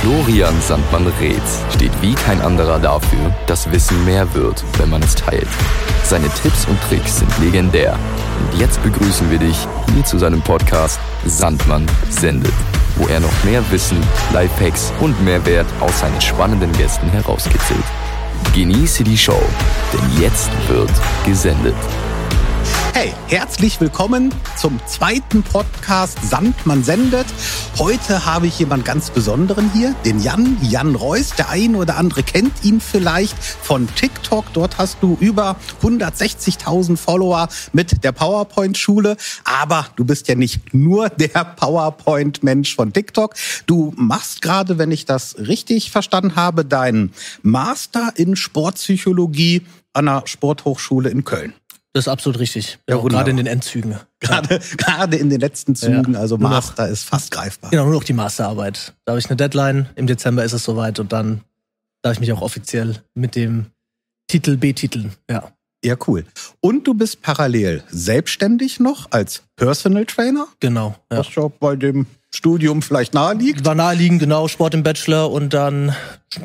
Florian Sandmann-Reetz steht wie kein anderer dafür, dass Wissen mehr wird, wenn man es teilt. Seine Tipps und Tricks sind legendär. Und jetzt begrüßen wir dich hier zu seinem Podcast Sandmann sendet, wo er noch mehr Wissen, Lifehacks und Mehrwert aus seinen spannenden Gästen herauskitzelt. Genieße die Show, denn jetzt wird gesendet. Hey, herzlich willkommen zum zweiten Podcast Sandmann sendet. Heute habe ich jemand ganz Besonderen hier, den Jan, Jan Reus. Der eine oder andere kennt ihn vielleicht von TikTok. Dort hast du über 160.000 Follower mit der PowerPoint-Schule. Aber du bist ja nicht nur der PowerPoint-Mensch von TikTok. Du machst gerade, wenn ich das richtig verstanden habe, deinen Master in Sportpsychologie an der Sporthochschule in Köln. Das ist absolut richtig. Ja, Ja, gerade in den Endzügen. Gerade, gerade in den letzten Zügen, Ja. also Nur noch- Master ist fast greifbar. Genau, nur noch die Masterarbeit. Da habe ich eine Deadline. Im Dezember ist es soweit und dann darf ich mich auch offiziell mit dem Titel betiteln. Ja. Ja, cool. Und du bist parallel selbstständig noch als Personal Trainer, Genau. Ja. was ja bei dem Studium vielleicht naheliegt. War naheliegend, genau, Sport im Bachelor und dann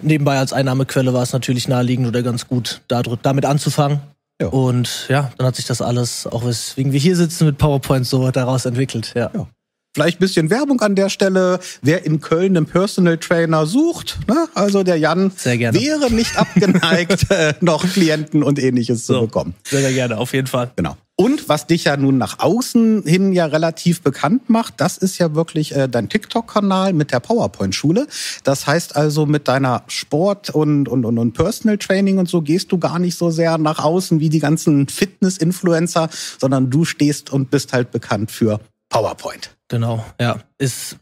nebenbei als Einnahmequelle war es natürlich naheliegend oder ganz gut, da, damit anzufangen. Ja. Und ja, dann hat sich das alles, auch weswegen wir hier sitzen mit PowerPoint, so daraus entwickelt. Ja. Ja. Vielleicht ein bisschen Werbung an der Stelle. Wer in Köln einen Personal Trainer sucht, ne? also der Jan Sehr gerne. wäre nicht abgeneigt, äh, noch Klienten und ähnliches zu So. bekommen. Sehr, sehr gerne, auf jeden Fall. Genau. Und was dich ja nun nach außen hin ja relativ bekannt macht, das ist ja wirklich äh, dein TikTok-Kanal mit der PowerPoint-Schule. Das heißt also, mit deiner Sport- und, und, und, und Personal Training und so gehst du gar nicht so sehr nach außen wie die ganzen Fitness-Influencer, sondern du stehst und bist halt bekannt für PowerPoint. Genau, ja. Ist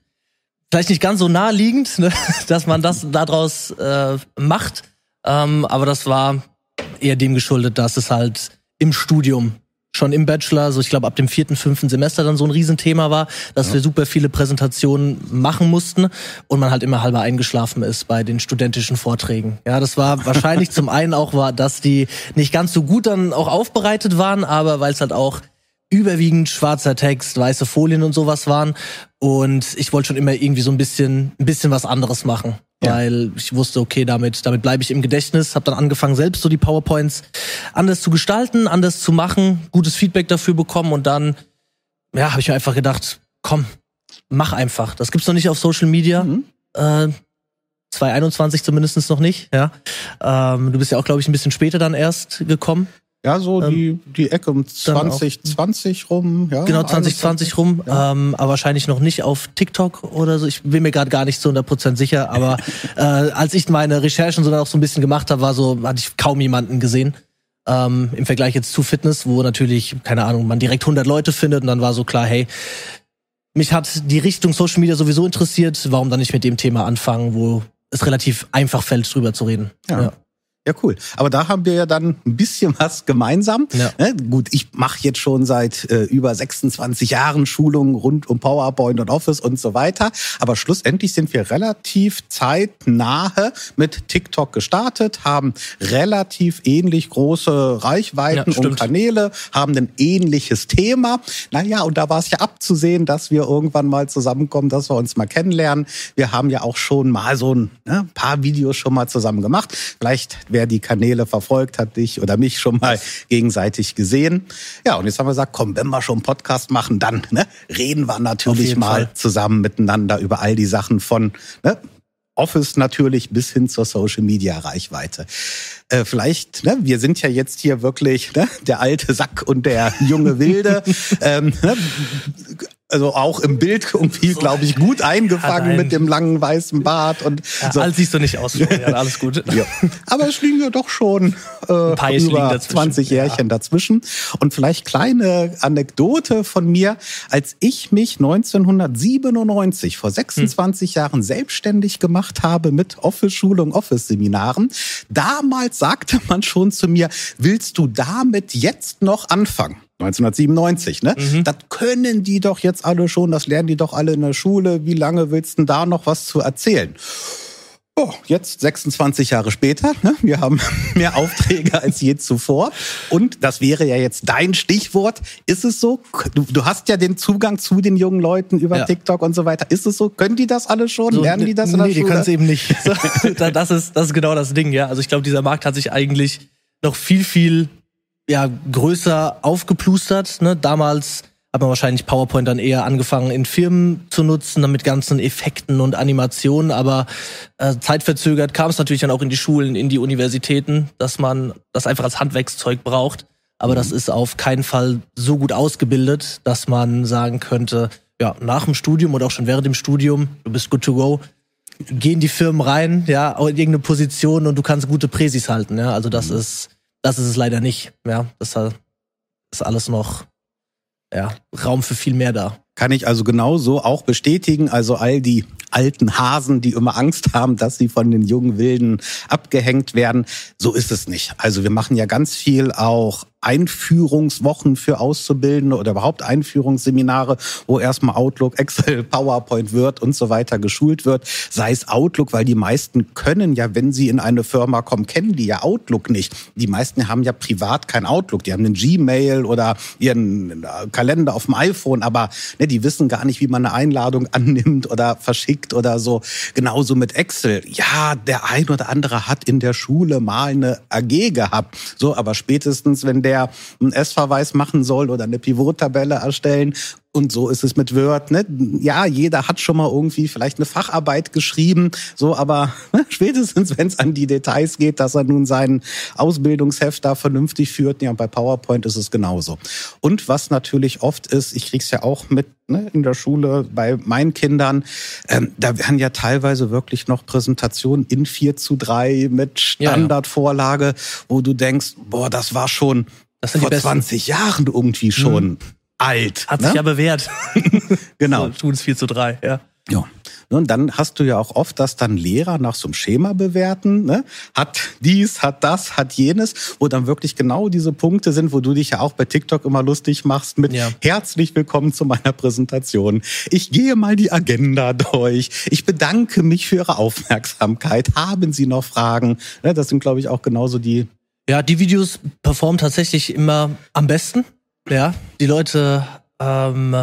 vielleicht nicht ganz so naheliegend, ne, dass man das daraus äh, macht. Ähm, aber das war eher dem geschuldet, dass es halt im Studium schon im Bachelor, so ich glaube ab dem vierten, fünften Semester dann so ein Riesenthema war, dass wir super viele Präsentationen machen mussten und man halt immer halber eingeschlafen ist bei den studentischen Vorträgen. Ja, das war wahrscheinlich zum einen auch war, dass die nicht ganz so gut dann auch aufbereitet waren, aber weil es halt auch überwiegend schwarzer Text, weiße Folien und sowas waren. Und ich wollte schon immer irgendwie so ein bisschen, ein bisschen was anderes machen. Ja. Weil ich wusste, okay, damit, damit bleibe ich im Gedächtnis. Habe dann angefangen, selbst so die PowerPoints anders zu gestalten, anders zu machen, gutes Feedback dafür bekommen und dann, ja, habe ich mir einfach gedacht, komm, mach einfach. Das gibt's noch nicht auf Social Media. Mhm. Äh, 2021 zumindest noch nicht, ja. Ähm, du bist ja auch, glaube ich, ein bisschen später dann erst gekommen. Ja, so Ähm, die, die Ecke um dann auch- 2020 rum. Ja, Genau, 2020 rum, Ja. ähm, aber wahrscheinlich noch nicht auf TikTok oder so. Ich bin mir gerade gar nicht zu 100% sicher, aber äh, als ich meine Recherchen so dann auch so ein bisschen gemacht habe, war so, hatte ich kaum jemanden gesehen. Ähm, Im Vergleich jetzt zu Fitness, wo natürlich, keine Ahnung, man direkt 100 Leute findet und dann war so klar, hey, mich hat die Richtung Social Media sowieso interessiert, warum dann nicht mit dem Thema anfangen, wo es relativ einfach fällt, drüber zu reden. Ja. Ja, cool. Aber da haben wir ja dann ein bisschen was gemeinsam. Ja. Ne? Gut, ich mache jetzt schon seit äh, über 26 Jahren Schulungen rund um PowerPoint und Office und so weiter. Aber schlussendlich sind wir relativ zeitnahe mit TikTok gestartet, haben relativ ähnlich große Reichweiten Ja, und. Kanäle, haben ein ähnliches Thema. Naja, und da war es ja abzusehen, dass wir irgendwann mal zusammenkommen, dass wir uns mal kennenlernen. Wir haben ja auch schon mal so ein ne, paar Videos schon mal zusammen gemacht. Vielleicht, wer die Kanäle verfolgt, hat dich oder mich schon mal gegenseitig gesehen. Ja, und jetzt haben wir gesagt, komm, wenn wir schon einen Podcast machen, dann ne, reden wir natürlich mal Fall. zusammen miteinander über all die Sachen von ne, Office natürlich bis hin zur Social Media Reichweite. Äh, vielleicht, ne, wir sind ja jetzt hier wirklich ne, der alte Sack und der junge Wilde. ähm, ne, also auch im Bild irgendwie, glaube ich, gut eingefangen nein. mit dem langen weißen Bart und Ja, so. Alles siehst du nicht aus, Florian, alles gut. Ja. Aber es liegen ja doch schon äh, über dazwischen. 20 Jährchen dazwischen. Und vielleicht kleine Anekdote von mir. Als ich mich 1997, vor 26 Jahren, selbstständig gemacht habe mit Office-Schulung, Office-Seminaren, damals sagte man schon zu mir, willst du damit jetzt noch anfangen? 1997, ne? Das können die doch jetzt alle schon, das lernen die doch alle in der Schule. Wie lange willst du denn da noch was zu erzählen? Oh, jetzt 26 Jahre später, ne? wir haben mehr Aufträge als je zuvor. Und das wäre ja jetzt dein Stichwort. Ist es so? Du, du hast ja den Zugang zu den jungen Leuten über ja. TikTok und so weiter. Ist es so? Können die das alle schon? So, Lernen die das in der nee, Schule? Nee, die können es eben nicht. das, ist, das ist genau das Ding, ja. Also ich glaube, dieser Markt hat sich eigentlich noch viel, viel ja, größer aufgeplustert. Ne? Damals hat man wahrscheinlich PowerPoint dann eher angefangen in Firmen zu nutzen, dann mit ganzen Effekten und Animationen, aber äh, zeitverzögert kam es natürlich dann auch in die Schulen, in die Universitäten, dass man das einfach als Handwerkszeug braucht. Aber mhm. das ist auf keinen Fall so gut ausgebildet, dass man sagen könnte, ja, nach dem Studium oder auch schon während dem Studium, du bist good to go, gehen die Firmen rein, ja, in irgendeine Position und du kannst gute Präsis halten, ja. Also das mhm. ist, das ist es leider nicht, ja. Das ist alles noch ja, Raum für viel mehr da. Kann ich also genauso auch bestätigen. Also all die alten Hasen, die immer Angst haben, dass sie von den jungen Wilden abgehängt werden. So ist es nicht. Also wir machen ja ganz viel auch Einführungswochen für Auszubildende oder überhaupt Einführungsseminare, wo erstmal Outlook, Excel, PowerPoint, Word und so weiter geschult wird. Sei es Outlook, weil die meisten können ja, wenn sie in eine Firma kommen, kennen die ja Outlook nicht. Die meisten haben ja privat kein Outlook. Die haben einen Gmail oder ihren Kalender auf dem iPhone, aber ne, die wissen gar nicht, wie man eine Einladung annimmt oder verschickt oder so. Genauso mit Excel. Ja, der ein oder andere hat in der Schule mal eine AG gehabt. So, aber spätestens, wenn der der einen S-Verweis machen soll oder eine Pivot-Tabelle erstellen. Und so ist es mit Word. Ne? Ja, jeder hat schon mal irgendwie vielleicht eine Facharbeit geschrieben, so, aber ne, spätestens, wenn es an die Details geht, dass er nun sein Ausbildungsheft da vernünftig führt, ja, bei PowerPoint ist es genauso. Und was natürlich oft ist, ich krieg's ja auch mit ne, in der Schule bei meinen Kindern, ähm, da werden ja teilweise wirklich noch Präsentationen in 4 zu 3 mit Standardvorlage, wo du denkst, boah, das war schon das vor 20 Jahren irgendwie schon. Mhm alt. Hat ne? sich ja bewährt. genau. So, tun es 4 zu 3, ja. Ja. Und dann hast du ja auch oft, dass dann Lehrer nach so einem Schema bewerten, ne? hat dies, hat das, hat jenes, wo dann wirklich genau diese Punkte sind, wo du dich ja auch bei TikTok immer lustig machst mit ja. herzlich willkommen zu meiner Präsentation. Ich gehe mal die Agenda durch. Ich bedanke mich für Ihre Aufmerksamkeit. Haben Sie noch Fragen? Ne, das sind, glaube ich, auch genauso die. Ja, die Videos performen tatsächlich immer am besten. Ja, die Leute ähm,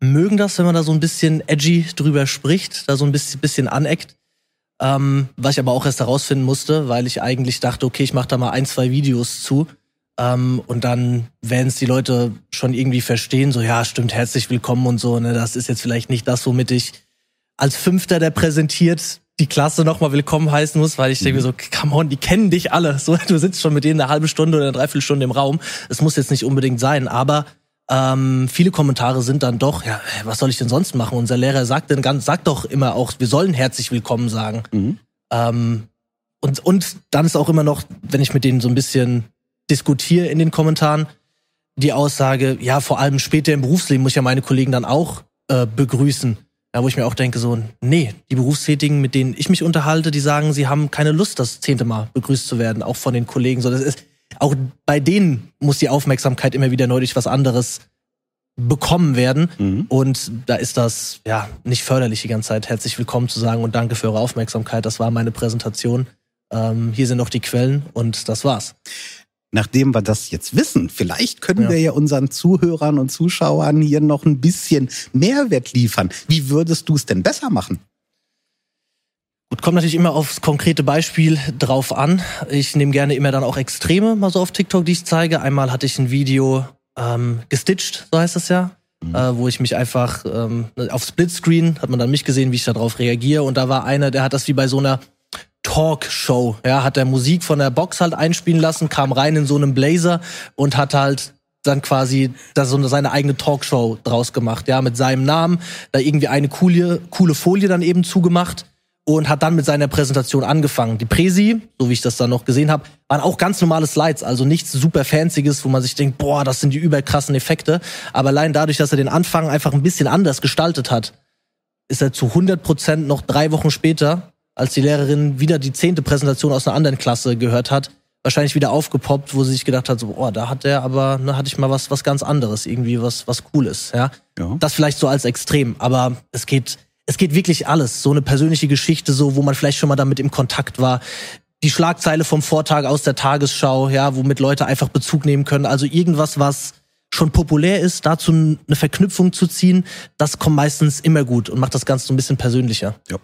mögen das, wenn man da so ein bisschen edgy drüber spricht, da so ein bisschen, bisschen aneckt. Ähm, was ich aber auch erst herausfinden musste, weil ich eigentlich dachte, okay, ich mache da mal ein, zwei Videos zu. Ähm, und dann werden es die Leute schon irgendwie verstehen, so ja, stimmt, herzlich willkommen und so. Ne, das ist jetzt vielleicht nicht das, womit ich als Fünfter, der präsentiert, die Klasse nochmal willkommen heißen muss, weil ich denke mir so, come on, die kennen dich alle. So, du sitzt schon mit denen eine halbe Stunde oder eine Dreiviertelstunde im Raum. Es muss jetzt nicht unbedingt sein, aber ähm, viele Kommentare sind dann doch, ja, was soll ich denn sonst machen? Unser Lehrer sagt dann ganz, sagt doch immer auch, wir sollen herzlich willkommen sagen. Mhm. Ähm, und, und dann ist auch immer noch, wenn ich mit denen so ein bisschen diskutiere in den Kommentaren, die Aussage, ja, vor allem später im Berufsleben muss ich ja meine Kollegen dann auch äh, begrüßen. Ja, wo ich mir auch denke, so, nee, die Berufstätigen, mit denen ich mich unterhalte, die sagen, sie haben keine Lust, das zehnte Mal begrüßt zu werden, auch von den Kollegen. So, das ist, auch bei denen muss die Aufmerksamkeit immer wieder neu durch was anderes bekommen werden. Mhm. Und da ist das, ja, nicht förderlich, die ganze Zeit herzlich willkommen zu sagen und danke für eure Aufmerksamkeit. Das war meine Präsentation. Ähm, hier sind noch die Quellen und das war's nachdem wir das jetzt wissen, vielleicht können ja. wir ja unseren Zuhörern und Zuschauern hier noch ein bisschen Mehrwert liefern. Wie würdest du es denn besser machen? Gut, kommt natürlich immer aufs konkrete Beispiel drauf an. Ich nehme gerne immer dann auch Extreme mal so auf TikTok, die ich zeige. Einmal hatte ich ein Video ähm, gestitcht, so heißt das ja, mhm. äh, wo ich mich einfach ähm, auf Splitscreen hat man dann mich gesehen, wie ich darauf reagiere. Und da war einer, der hat das wie bei so einer Talkshow. Ja, hat er Musik von der Box halt einspielen lassen, kam rein in so einem Blazer und hat halt dann quasi da so seine eigene Talkshow draus gemacht, ja, mit seinem Namen, da irgendwie eine coole, coole Folie dann eben zugemacht und hat dann mit seiner Präsentation angefangen. Die Präsi, so wie ich das dann noch gesehen habe, waren auch ganz normale Slides, also nichts super fancyes, wo man sich denkt, boah, das sind die überkrassen Effekte, aber allein dadurch, dass er den Anfang einfach ein bisschen anders gestaltet hat, ist er zu 100 Prozent noch drei Wochen später als die Lehrerin wieder die zehnte Präsentation aus einer anderen Klasse gehört hat, wahrscheinlich wieder aufgepoppt, wo sie sich gedacht hat, so, oh, da hat der aber, ne, hatte ich mal was, was ganz anderes, irgendwie was, was Cooles, ja? ja. Das vielleicht so als Extrem, aber es geht, es geht wirklich alles. So eine persönliche Geschichte, so, wo man vielleicht schon mal damit im Kontakt war. Die Schlagzeile vom Vortag aus der Tagesschau, ja, womit Leute einfach Bezug nehmen können. Also irgendwas, was schon populär ist, dazu eine Verknüpfung zu ziehen, das kommt meistens immer gut und macht das Ganze so ein bisschen persönlicher. Ja.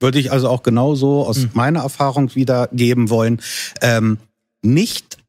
Würde ich also auch genauso aus mhm. meiner Erfahrung wiedergeben wollen. Ähm, nicht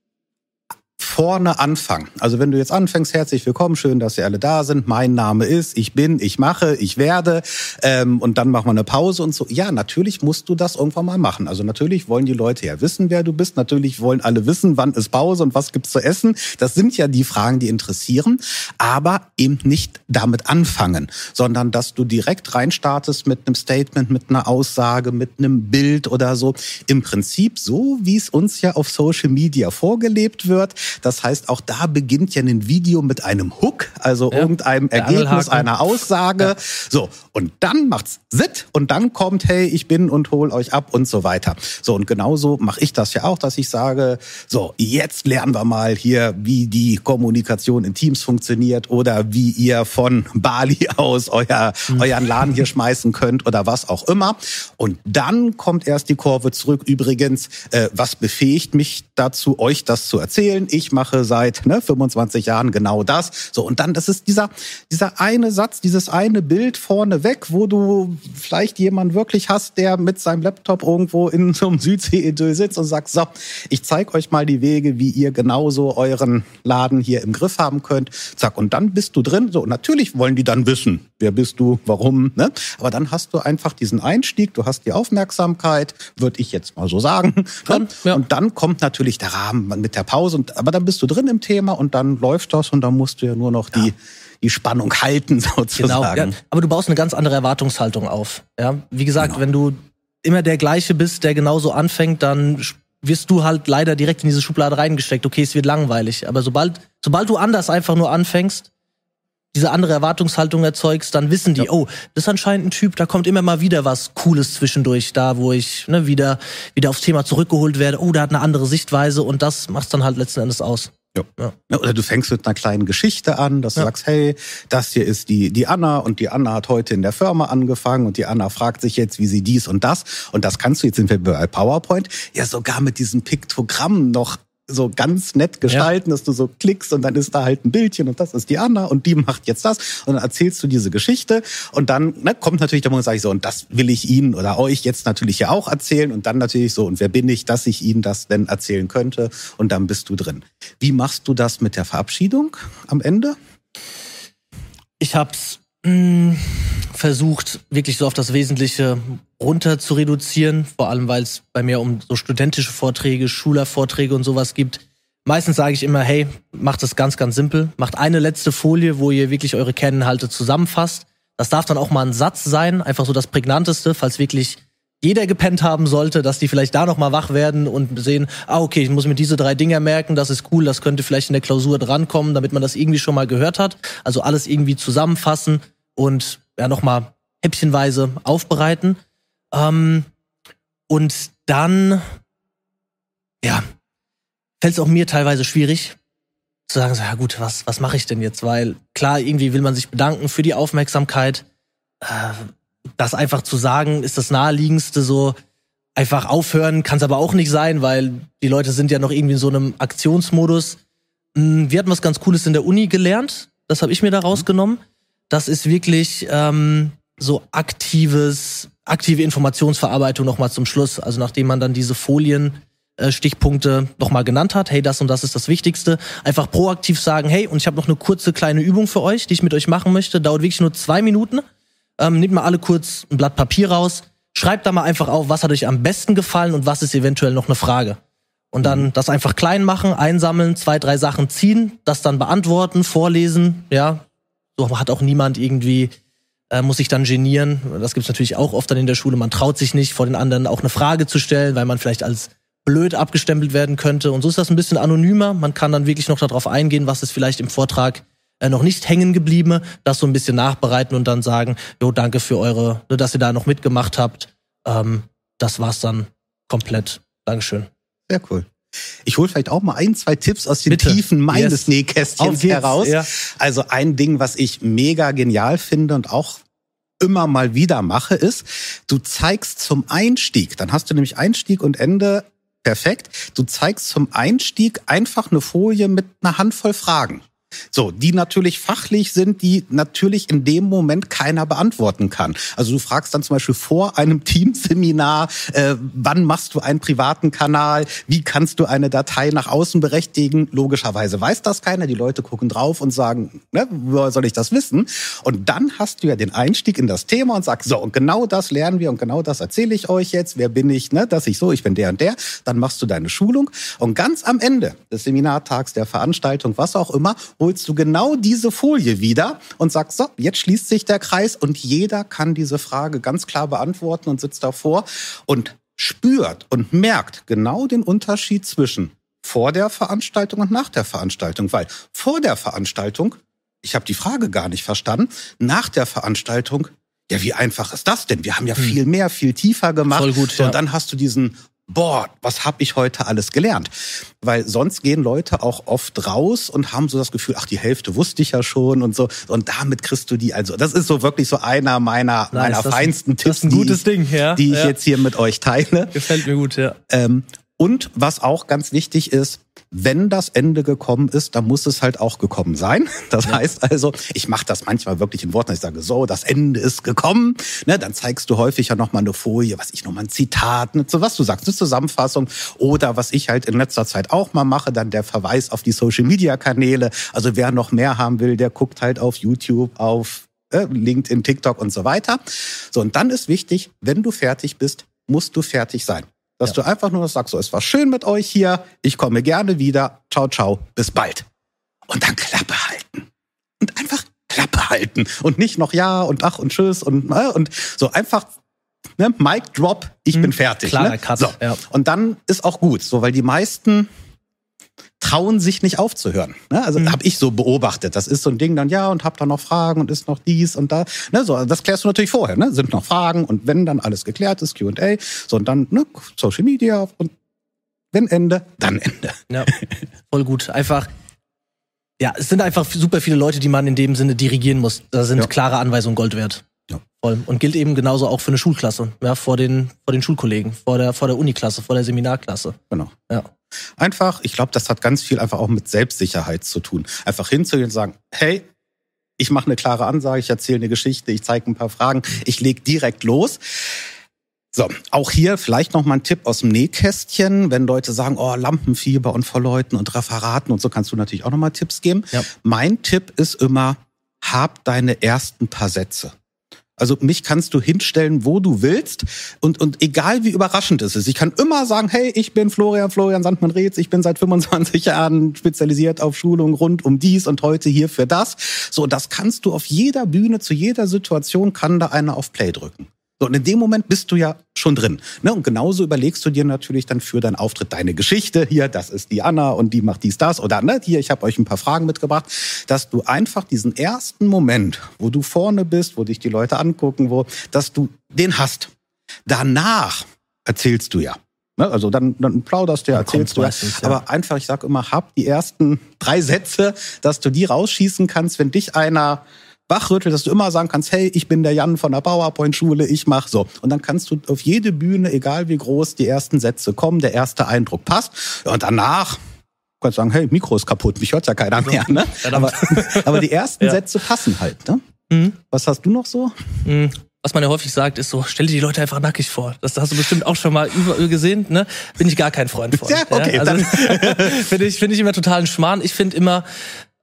vorne anfangen. Also wenn du jetzt anfängst, herzlich willkommen, schön, dass ihr alle da sind. Mein Name ist, ich bin, ich mache, ich werde ähm, und dann machen wir eine Pause und so. Ja, natürlich musst du das irgendwann mal machen. Also natürlich wollen die Leute ja wissen, wer du bist. Natürlich wollen alle wissen, wann ist Pause und was gibt's zu essen. Das sind ja die Fragen, die interessieren. Aber eben nicht damit anfangen, sondern dass du direkt reinstartest mit einem Statement, mit einer Aussage, mit einem Bild oder so. Im Prinzip so, wie es uns ja auf Social Media vorgelebt wird das heißt, auch da beginnt ja ein Video mit einem Hook, also ja, irgendeinem Ergebnis einer Aussage. Ja. So, und dann macht's Sit und dann kommt, hey, ich bin und hol euch ab und so weiter. So, und genauso mache ich das ja auch, dass ich sage, so, jetzt lernen wir mal hier, wie die Kommunikation in Teams funktioniert oder wie ihr von Bali aus euer, mhm. euren Laden hier schmeißen könnt oder was auch immer. Und dann kommt erst die Kurve zurück. Übrigens, äh, was befähigt mich dazu, euch das zu erzählen? Ich mache seit ne, 25 Jahren genau das. So, und dann, das ist dieser, dieser eine Satz, dieses eine Bild vorne weg, wo du vielleicht jemanden wirklich hast, der mit seinem Laptop irgendwo in so einem Südsee-Idyll sitzt und sagt, so, ich zeige euch mal die Wege, wie ihr genauso euren Laden hier im Griff haben könnt. Zack, und dann bist du drin. So, natürlich wollen die dann wissen, wer bist du, warum, ne? Aber dann hast du einfach diesen Einstieg, du hast die Aufmerksamkeit, würde ich jetzt mal so sagen. Ne? Ja. Und dann kommt natürlich der Rahmen mit der Pause. Und, aber dann bist du drin im Thema und dann läuft das und dann musst du ja nur noch die, die Spannung halten sozusagen. Genau, ja. aber du baust eine ganz andere Erwartungshaltung auf. Ja, wie gesagt, genau. wenn du immer der gleiche bist, der genauso anfängt, dann wirst du halt leider direkt in diese Schublade reingesteckt. Okay, es wird langweilig, aber sobald sobald du anders einfach nur anfängst, diese andere Erwartungshaltung erzeugst, dann wissen die, ja. oh, das ist anscheinend ein Typ, da kommt immer mal wieder was Cooles zwischendurch, da wo ich ne, wieder wieder aufs Thema zurückgeholt werde. Oh, der hat eine andere Sichtweise und das macht dann halt letzten Endes aus. Ja. ja. Oder du fängst mit einer kleinen Geschichte an, dass du ja. sagst, hey, das hier ist die, die Anna und die Anna hat heute in der Firma angefangen und die Anna fragt sich jetzt, wie sie dies und das. Und das kannst du jetzt in PowerPoint ja sogar mit diesem Piktogramm noch so ganz nett gestalten, ja. dass du so klickst und dann ist da halt ein Bildchen und das ist die Anna und die macht jetzt das und dann erzählst du diese Geschichte und dann ne, kommt natürlich der Moment, sage ich so und das will ich Ihnen oder euch jetzt natürlich ja auch erzählen und dann natürlich so und wer bin ich, dass ich Ihnen das denn erzählen könnte und dann bist du drin. Wie machst du das mit der Verabschiedung am Ende? Ich hab's mh, hm, versucht, wirklich so auf das Wesentliche runter zu reduzieren, vor allem weil es bei mir um so studentische Vorträge, Schulervorträge und sowas gibt. Meistens sage ich immer, hey, macht es ganz, ganz simpel. Macht eine letzte Folie, wo ihr wirklich eure Kerninhalte zusammenfasst. Das darf dann auch mal ein Satz sein, einfach so das prägnanteste, falls wirklich jeder gepennt haben sollte, dass die vielleicht da noch mal wach werden und sehen, ah okay, ich muss mir diese drei Dinge merken, das ist cool, das könnte vielleicht in der Klausur drankommen, damit man das irgendwie schon mal gehört hat. Also alles irgendwie zusammenfassen und ja noch mal häppchenweise aufbereiten. Ähm, und dann, ja, fällt es auch mir teilweise schwierig zu sagen, so, ja gut, was, was mache ich denn jetzt? Weil klar, irgendwie will man sich bedanken für die Aufmerksamkeit. Äh, das einfach zu sagen, ist das naheliegendste so, einfach aufhören kann es aber auch nicht sein, weil die Leute sind ja noch irgendwie in so einem Aktionsmodus. Hm, wir hatten was ganz Cooles in der Uni gelernt. Das habe ich mir da rausgenommen. Das ist wirklich ähm, so aktives aktive Informationsverarbeitung nochmal zum Schluss. Also nachdem man dann diese Folien äh, Stichpunkte nochmal genannt hat, hey, das und das ist das Wichtigste. Einfach proaktiv sagen, hey, und ich habe noch eine kurze kleine Übung für euch, die ich mit euch machen möchte. Dauert wirklich nur zwei Minuten. Ähm, nehmt mal alle kurz ein Blatt Papier raus, schreibt da mal einfach auf, was hat euch am besten gefallen und was ist eventuell noch eine Frage. Und dann mhm. das einfach klein machen, einsammeln, zwei, drei Sachen ziehen, das dann beantworten, vorlesen, ja. So hat auch niemand irgendwie äh, muss sich dann genieren. Das gibt's natürlich auch oft dann in der Schule. Man traut sich nicht, vor den anderen auch eine Frage zu stellen, weil man vielleicht als blöd abgestempelt werden könnte. Und so ist das ein bisschen anonymer. Man kann dann wirklich noch darauf eingehen, was ist vielleicht im Vortrag äh, noch nicht hängen geblieben, das so ein bisschen nachbereiten und dann sagen, jo, danke für eure, dass ihr da noch mitgemacht habt. Ähm, das war's dann komplett. Dankeschön. Sehr cool. Ich hole vielleicht auch mal ein, zwei Tipps aus den Bitte. Tiefen meines yes. Nähkästchens heraus. Ja. Also ein Ding, was ich mega genial finde und auch immer mal wieder mache, ist, du zeigst zum Einstieg, dann hast du nämlich Einstieg und Ende perfekt. Du zeigst zum Einstieg einfach eine Folie mit einer Handvoll Fragen. So, die natürlich fachlich sind, die natürlich in dem Moment keiner beantworten kann. Also du fragst dann zum Beispiel vor einem Teamseminar, äh, wann machst du einen privaten Kanal, wie kannst du eine Datei nach außen berechtigen? Logischerweise weiß das keiner, die Leute gucken drauf und sagen, ne, woher soll ich das wissen? Und dann hast du ja den Einstieg in das Thema und sagst, so, und genau das lernen wir und genau das erzähle ich euch jetzt. Wer bin ich, ne, dass ich so, ich bin der und der. Dann machst du deine Schulung und ganz am Ende des Seminartags, der Veranstaltung, was auch immer, holst du genau diese Folie wieder und sagst, so, jetzt schließt sich der Kreis und jeder kann diese Frage ganz klar beantworten und sitzt davor und spürt und merkt genau den Unterschied zwischen vor der Veranstaltung und nach der Veranstaltung, weil vor der Veranstaltung, ich habe die Frage gar nicht verstanden, nach der Veranstaltung, ja, wie einfach ist das denn? Wir haben ja hm. viel mehr, viel tiefer gemacht. Voll gut, ja. Und dann hast du diesen boah, was habe ich heute alles gelernt? Weil sonst gehen Leute auch oft raus und haben so das Gefühl, ach, die Hälfte wusste ich ja schon und so. Und damit kriegst du die, also das ist so wirklich so einer meiner, nice, meiner feinsten Tipps, das ist ein gutes die, Ding, ja. die ich ja. jetzt hier mit euch teile. Gefällt mir gut, ja. Ähm, und was auch ganz wichtig ist, wenn das Ende gekommen ist, dann muss es halt auch gekommen sein. Das ja. heißt also, ich mache das manchmal wirklich in Worten, ich sage so, das Ende ist gekommen. Ne, dann zeigst du häufig ja nochmal eine Folie, was ich nochmal ein Zitat, ne, so was du sagst, eine Zusammenfassung. Oder was ich halt in letzter Zeit auch mal mache, dann der Verweis auf die Social-Media-Kanäle. Also wer noch mehr haben will, der guckt halt auf YouTube, auf äh, LinkedIn, TikTok und so weiter. So, und dann ist wichtig, wenn du fertig bist, musst du fertig sein. Dass ja. du einfach nur sagst, so, es war schön mit euch hier, ich komme gerne wieder, ciao, ciao, bis bald. Und dann Klappe halten. Und einfach Klappe halten. Und nicht noch ja und ach und tschüss und, äh, und so einfach ne, Mic drop, ich hm, bin fertig. Klar, ne? Cut, so. ja. Und dann ist auch gut, so weil die meisten trauen sich nicht aufzuhören. Ne? Also mhm. habe ich so beobachtet. Das ist so ein Ding dann, ja, und hab da noch Fragen und ist noch dies und da. Ne? So, das klärst du natürlich vorher. Ne? Sind noch Fragen und wenn dann alles geklärt ist, Q&A, so und dann ne, Social Media und wenn Ende, dann Ende. Ja, voll gut. Einfach, ja, es sind einfach super viele Leute, die man in dem Sinne dirigieren muss. Da sind ja. klare Anweisungen Gold wert. Voll. Und gilt eben genauso auch für eine Schulklasse, ja, vor den, vor den Schulkollegen, vor der, vor der Uniklasse, vor der Seminarklasse. Genau. Ja. Einfach, ich glaube, das hat ganz viel einfach auch mit Selbstsicherheit zu tun. Einfach hinzugehen und sagen, hey, ich mache eine klare Ansage, ich erzähle eine Geschichte, ich zeige ein paar Fragen, ich leg direkt los. So, auch hier vielleicht noch mal ein Tipp aus dem Nähkästchen, wenn Leute sagen, oh, Lampenfieber und vor Leuten und Referaten und so kannst du natürlich auch noch mal Tipps geben. Ja. Mein Tipp ist immer, hab deine ersten paar Sätze. Also mich kannst du hinstellen, wo du willst und, und egal wie überraschend es ist. Ich kann immer sagen, hey, ich bin Florian, Florian Sandmann-Reetz, ich bin seit 25 Jahren spezialisiert auf Schulungen rund um dies und heute hier für das. So, das kannst du auf jeder Bühne, zu jeder Situation kann da einer auf Play drücken. So, und in dem Moment bist du ja schon drin. Ne? Und genauso überlegst du dir natürlich dann für deinen Auftritt deine Geschichte. Hier, das ist die Anna und die macht dies, das. Oder ne, hier, ich habe euch ein paar Fragen mitgebracht. Dass du einfach diesen ersten Moment, wo du vorne bist, wo dich die Leute angucken, wo, dass du den hast. Danach erzählst du ja. Ne? Also dann, dann plauderst du, ja, erzählst du. Ja. Meistens, ja. Aber einfach, ich sag immer, hab die ersten drei Sätze, dass du die rausschießen kannst, wenn dich einer wachrüttelt, dass du immer sagen kannst, hey, ich bin der Jan von der PowerPoint-Schule, ich mach so. Und dann kannst du auf jede Bühne, egal wie groß, die ersten Sätze kommen, der erste Eindruck passt. Und danach kannst du sagen, hey, Mikro ist kaputt, mich hört ja keiner mehr. Ne? Aber, aber die ersten ja. Sätze passen halt. Ne? Mhm. Was hast du noch so? Mhm was man ja häufig sagt, ist so, stell dir die Leute einfach nackig vor. Das hast du bestimmt auch schon mal überall gesehen, ne? Bin ich gar kein Freund von. Ja, okay. Ja? Also, finde ich, finde ich immer totalen Schmarrn. Ich finde immer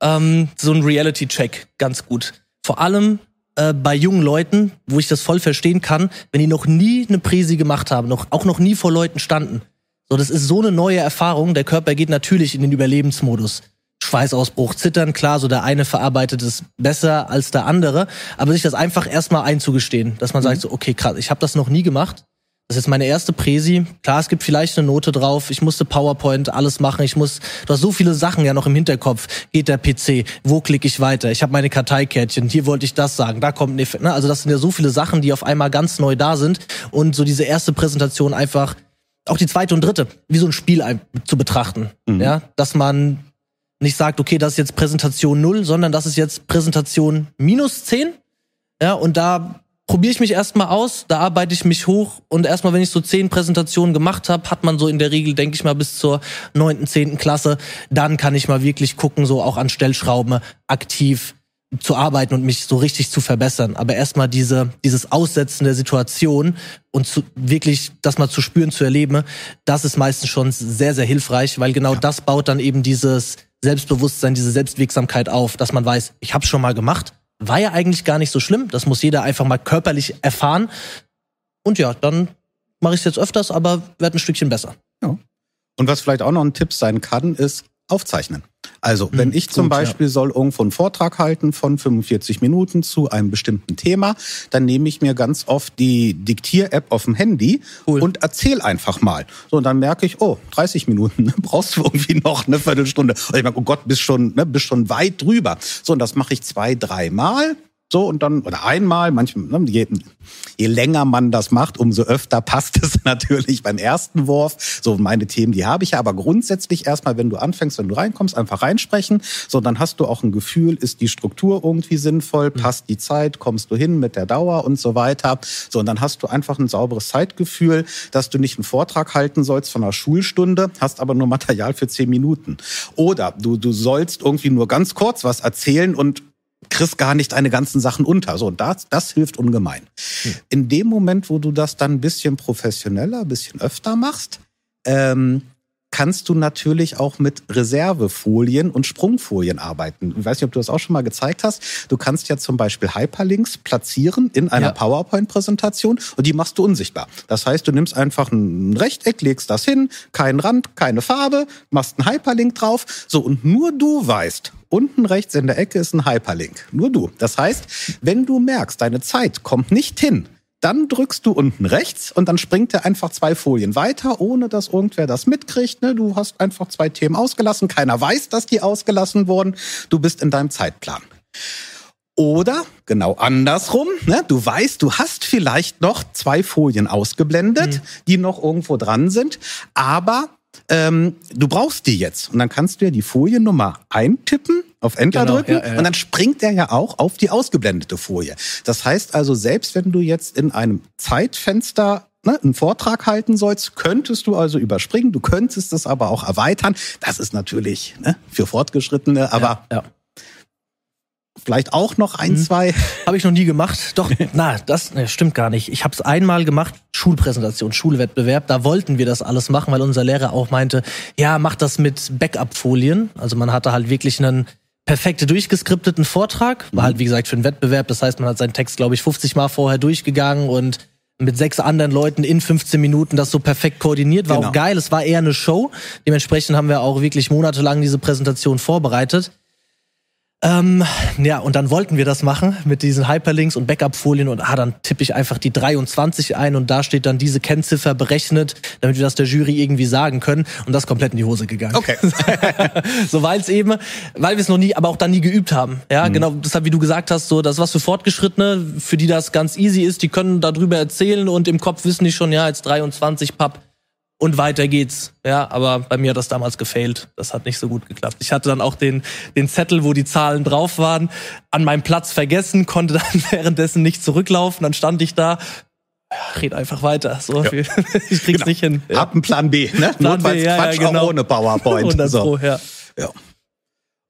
ähm, so ein Reality-Check ganz gut. Vor allem äh, bei jungen Leuten, wo ich das voll verstehen kann, wenn die noch nie eine Präsi gemacht haben, noch, auch noch nie vor Leuten standen. So, das ist so eine neue Erfahrung. Der Körper geht natürlich in den Überlebensmodus. Schweißausbruch, Zittern, klar, so der eine verarbeitet es besser als der andere, aber sich das einfach erstmal einzugestehen, dass man mhm. sagt so, okay, krass, ich habe das noch nie gemacht, das ist meine erste Präsi. Klar, es gibt vielleicht eine Note drauf. Ich musste PowerPoint alles machen. Ich muss, du hast so viele Sachen ja noch im Hinterkopf. Geht der PC? Wo klicke ich weiter? Ich habe meine Karteikärtchen. Hier wollte ich das sagen. Da kommt ein Effekt. Ne? Also das sind ja so viele Sachen, die auf einmal ganz neu da sind. Und so diese erste Präsentation einfach, auch die zweite und dritte, wie so ein Spiel zu betrachten. Mhm. Ja, dass man nicht sagt, okay, das ist jetzt Präsentation null, sondern das ist jetzt Präsentation minus zehn. Ja, und da probiere ich mich erstmal aus, da arbeite ich mich hoch und erstmal, wenn ich so zehn Präsentationen gemacht habe, hat man so in der Regel, denke ich mal, bis zur neunten, zehnten Klasse, dann kann ich mal wirklich gucken, so auch an Stellschrauben aktiv zu arbeiten und mich so richtig zu verbessern. Aber erstmal diese, dieses Aussetzen der Situation und zu, wirklich das mal zu spüren, zu erleben, das ist meistens schon sehr, sehr hilfreich, weil genau ja. das baut dann eben dieses Selbstbewusstsein, diese Selbstwirksamkeit auf, dass man weiß, ich habe schon mal gemacht, war ja eigentlich gar nicht so schlimm. Das muss jeder einfach mal körperlich erfahren. Und ja, dann mache ich es jetzt öfters, aber werde ein Stückchen besser. Ja. Und was vielleicht auch noch ein Tipp sein kann, ist aufzeichnen. Also, wenn hm, ich zum Gut, Beispiel ja. soll irgendwo einen Vortrag halten von 45 Minuten zu einem bestimmten Thema, dann nehme ich mir ganz oft die Diktier-App auf dem Handy cool. und erzähl einfach mal. So, und dann merke ich, oh, 30 Minuten, brauchst du irgendwie noch eine Viertelstunde. Und ich merke, oh Gott, bist schon, ne, bist schon weit drüber. So, und das mache ich zwei, dreimal. So, und dann, oder einmal, manchmal, ne, je, je länger man das macht, umso öfter passt es natürlich beim ersten Wurf. So, meine Themen, die habe ich ja, aber grundsätzlich erstmal, wenn du anfängst, wenn du reinkommst, einfach reinsprechen. So, dann hast du auch ein Gefühl, ist die Struktur irgendwie sinnvoll, mhm. passt die Zeit, kommst du hin mit der Dauer und so weiter. So, und dann hast du einfach ein sauberes Zeitgefühl, dass du nicht einen Vortrag halten sollst von einer Schulstunde, hast aber nur Material für zehn Minuten. Oder du, du sollst irgendwie nur ganz kurz was erzählen und kriegst gar nicht deine ganzen Sachen unter. So, das, das hilft ungemein. Hm. In dem Moment, wo du das dann ein bisschen professioneller, ein bisschen öfter machst, ähm, kannst du natürlich auch mit Reservefolien und Sprungfolien arbeiten. Ich weiß nicht, ob du das auch schon mal gezeigt hast. Du kannst ja zum Beispiel Hyperlinks platzieren in einer ja. PowerPoint-Präsentation und die machst du unsichtbar. Das heißt, du nimmst einfach ein Rechteck, legst das hin, keinen Rand, keine Farbe, machst einen Hyperlink drauf. So, und nur du weißt, Unten rechts in der Ecke ist ein Hyperlink. Nur du. Das heißt, wenn du merkst, deine Zeit kommt nicht hin, dann drückst du unten rechts und dann springt er einfach zwei Folien weiter, ohne dass irgendwer das mitkriegt. Ne? Du hast einfach zwei Themen ausgelassen. Keiner weiß, dass die ausgelassen wurden. Du bist in deinem Zeitplan. Oder genau andersrum, ne? du weißt, du hast vielleicht noch zwei Folien ausgeblendet, mhm. die noch irgendwo dran sind, aber ähm, du brauchst die jetzt. Und dann kannst du ja die Foliennummer eintippen, auf Enter genau, drücken ja, ja. und dann springt er ja auch auf die ausgeblendete Folie. Das heißt also, selbst wenn du jetzt in einem Zeitfenster ne, einen Vortrag halten sollst, könntest du also überspringen, du könntest es aber auch erweitern. Das ist natürlich ne, für Fortgeschrittene, aber ja, vielleicht auch noch ein, mhm. zwei. Habe ich noch nie gemacht. Doch, na, das ne, stimmt gar nicht. Ich habe es einmal gemacht, Schulpräsentation, Schulwettbewerb. Da wollten wir das alles machen, weil unser Lehrer auch meinte, ja, mach das mit Backup-Folien. Also man hatte halt wirklich einen perfekt durchgeskripteten Vortrag. War halt, wie gesagt, für einen Wettbewerb. Das heißt, man hat seinen Text, glaube ich, 50 Mal vorher durchgegangen und mit sechs anderen Leuten in 15 Minuten das so perfekt koordiniert. War genau. auch geil. Es war eher eine Show. Dementsprechend haben wir auch wirklich monatelang diese Präsentation vorbereitet. Ähm, ja, und dann wollten wir das machen mit diesen Hyperlinks und Backup-Folien und ah, dann tippe ich einfach die 23 ein und da steht dann diese Kennziffer berechnet, damit wir das der Jury irgendwie sagen können und das komplett in die Hose gegangen. Okay. so weil es eben, weil wir es noch nie, aber auch dann nie geübt haben. Ja, mhm. genau, deshalb wie du gesagt hast, so das was für Fortgeschrittene, für die das ganz easy ist, die können darüber erzählen und im Kopf wissen die schon, ja, jetzt 23 Papp und weiter geht's. Ja, aber bei mir hat das damals gefailt. Das hat nicht so gut geklappt. Ich hatte dann auch den, den Zettel, wo die Zahlen drauf waren, an meinem Platz vergessen, konnte dann währenddessen nicht zurücklaufen. Dann stand ich da, ja, red einfach weiter. So, ja. ich krieg's genau. nicht hin. Ja. Hab einen Plan B, ne? Plan Notfalls B, ja, Quatsch ja, genau. auch ohne PowerPoint. 100 so. Pro, ja. ja.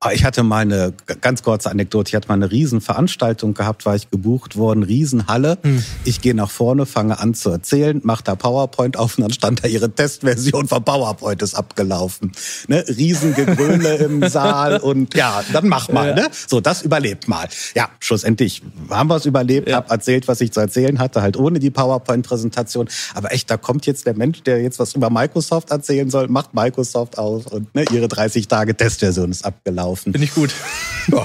Ah, ich hatte mal eine ganz kurze Anekdote. Ich hatte mal eine Riesenveranstaltung gehabt, war ich gebucht worden, Riesenhalle. Hm. Ich gehe nach vorne, fange an zu erzählen, mache da PowerPoint auf und dann stand da ihre Testversion von PowerPoint ist abgelaufen. Ne? Riesengegröle im Saal und ja, dann mach mal. Ja. Ne? So, das überlebt mal. Ja, schlussendlich haben wir es überlebt, ja. habe erzählt, was ich zu erzählen hatte, halt ohne die PowerPoint-Präsentation. Aber echt, da kommt jetzt der Mensch, der jetzt was über Microsoft erzählen soll, macht Microsoft aus und ne, ihre 30 Tage Testversion ist abgelaufen laufen. Bin ich gut. Ja.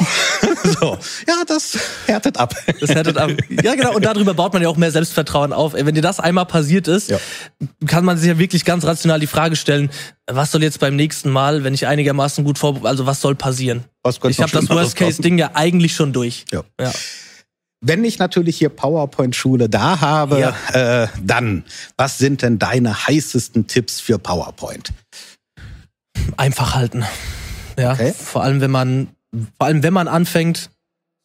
so. ja, das härtet ab. Das härtet ab. Ja, genau. Und darüber baut man ja auch mehr Selbstvertrauen auf. Wenn dir das einmal passiert ist, ja. kann man sich ja wirklich ganz rational die Frage stellen, was soll jetzt beim nächsten Mal, wenn ich einigermaßen gut vorbereite, also was soll passieren? Was ich habe das Worst-Case-Ding ja eigentlich schon durch. Ja. ja. Wenn ich natürlich hier PowerPoint-Schule da habe, ja. äh, dann, was sind denn deine heißesten Tipps für PowerPoint? Einfach halten. Ja, okay. vor allem wenn man, vor allem wenn man anfängt,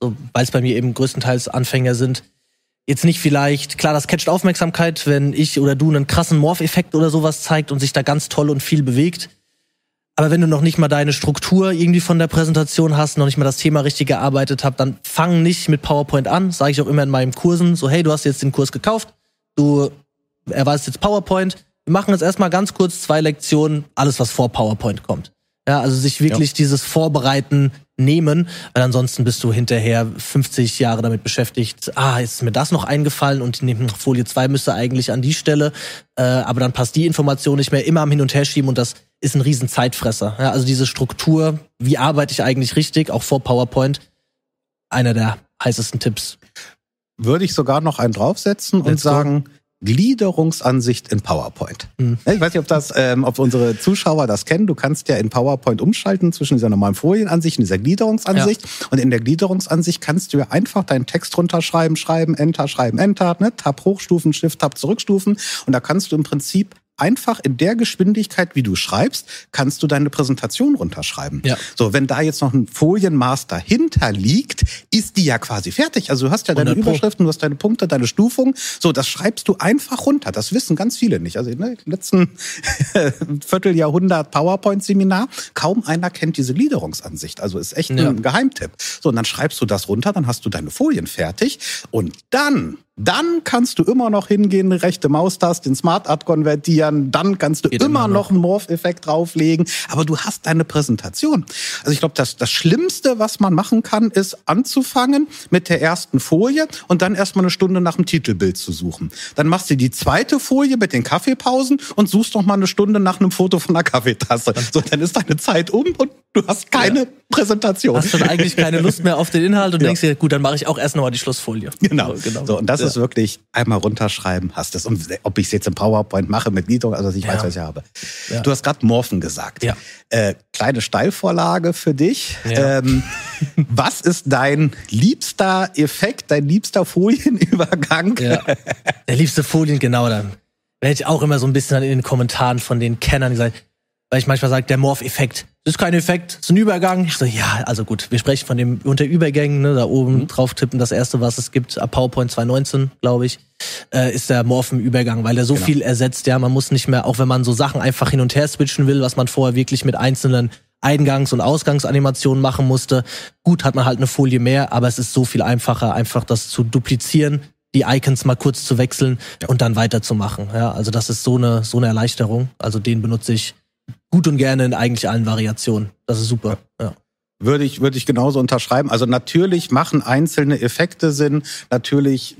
so, weil es bei mir eben größtenteils Anfänger sind, jetzt nicht vielleicht, klar, das catcht Aufmerksamkeit, wenn ich oder du einen krassen Morph-Effekt oder sowas zeigt und sich da ganz toll und viel bewegt. Aber wenn du noch nicht mal deine Struktur irgendwie von der Präsentation hast, noch nicht mal das Thema richtig gearbeitet habt, dann fang nicht mit PowerPoint an. Sage ich auch immer in meinen Kursen. So, hey, du hast jetzt den Kurs gekauft, du erweist jetzt PowerPoint. Wir machen jetzt erstmal ganz kurz zwei Lektionen, alles, was vor PowerPoint kommt. Ja, also sich wirklich ja. dieses Vorbereiten nehmen, weil ansonsten bist du hinterher 50 Jahre damit beschäftigt. Ah, jetzt ist mir das noch eingefallen und Folie 2 müsste eigentlich an die Stelle, äh, aber dann passt die Information nicht mehr immer am Hin und Her schieben und das ist ein riesen Zeitfresser. Ja, also diese Struktur, wie arbeite ich eigentlich richtig, auch vor PowerPoint, einer der heißesten Tipps. Würde ich sogar noch einen draufsetzen Let's und sagen, go Gliederungsansicht in PowerPoint. Mhm. Ich weiß nicht, ob das, ähm, ob unsere Zuschauer das kennen. Du kannst ja in PowerPoint umschalten zwischen dieser normalen Folienansicht und dieser Gliederungsansicht. Ja. Und in der Gliederungsansicht kannst du ja einfach deinen Text runterschreiben, schreiben, Enter, schreiben, Enter, ne? Tab hochstufen, Shift, Tab zurückstufen. Und da kannst du im Prinzip einfach in der Geschwindigkeit, wie du schreibst, kannst du deine Präsentation runterschreiben. Ja. So, wenn da jetzt noch ein Folienmaß dahinter liegt, ist die ja quasi fertig. Also du hast ja deine Überschriften, du hast deine Punkte, deine Stufung. So, das schreibst du einfach runter. Das wissen ganz viele nicht. Also ne, im letzten Vierteljahrhundert PowerPoint-Seminar, kaum einer kennt diese Gliederungsansicht. Also ist echt ja. ein Geheimtipp. So, und dann schreibst du das runter, dann hast du deine Folien fertig und dann dann kannst du immer noch hingehen, rechte Maustaste in Smart Art konvertieren, dann kannst du Geht immer, noch. noch einen Morph-Effekt drauflegen, aber du hast deine Präsentation. Also ich glaube, das, das Schlimmste, was man machen kann, ist anzufangen mit der ersten Folie und dann erstmal eine Stunde nach dem Titelbild zu suchen. Dann machst du die zweite Folie mit den Kaffeepausen und suchst noch mal eine Stunde nach einem Foto von einer Kaffeetasse. So, dann ist deine Zeit um und du hast keine ja. Präsentation. Hast dann eigentlich keine Lust mehr auf den Inhalt und ja. denkst dir, gut, dann mache ich auch erst noch mal die Schlussfolie. Genau. So, genau. So, und das ja. ist wirklich einmal runterschreiben, hast es. Und ob ich es jetzt im PowerPoint mache mit Gliederung, also ich weiß, was ich habe. Du hast gerade Morphen gesagt. Ja. Äh, kleine Steilvorlage für dich. Ähm, was ist dein liebster Effekt, dein liebster Folienübergang? Ja. Der liebste Folien, genau dann. Werde ich auch immer so ein bisschen in den Kommentaren von den Kennern gesagt, weil ich manchmal sage, der Morph-Effekt, das ist kein Effekt, das ist ein Übergang. Ich so, ja, also gut, wir sprechen von dem unter Übergängen, ne, da oben mhm. drauf tippen. Das erste, was es gibt, ab PowerPoint 2019, glaube ich, äh, ist der Morphen-Übergang, weil der so genau. viel ersetzt, ja, man muss nicht mehr, auch wenn man so Sachen einfach hin und her switchen will, was man vorher wirklich mit einzelnen Eingangs- und Ausgangsanimationen machen musste. Gut, hat man halt eine Folie mehr, aber es ist so viel einfacher, einfach das zu duplizieren, die Icons mal kurz zu wechseln ja. und dann weiterzumachen. Ja, also das ist so eine so eine Erleichterung. Also den benutze ich gut und gerne in eigentlich allen Variationen. Das ist super. Ja. Würde ich, würde ich genauso unterschreiben. Also natürlich machen einzelne Effekte Sinn. Natürlich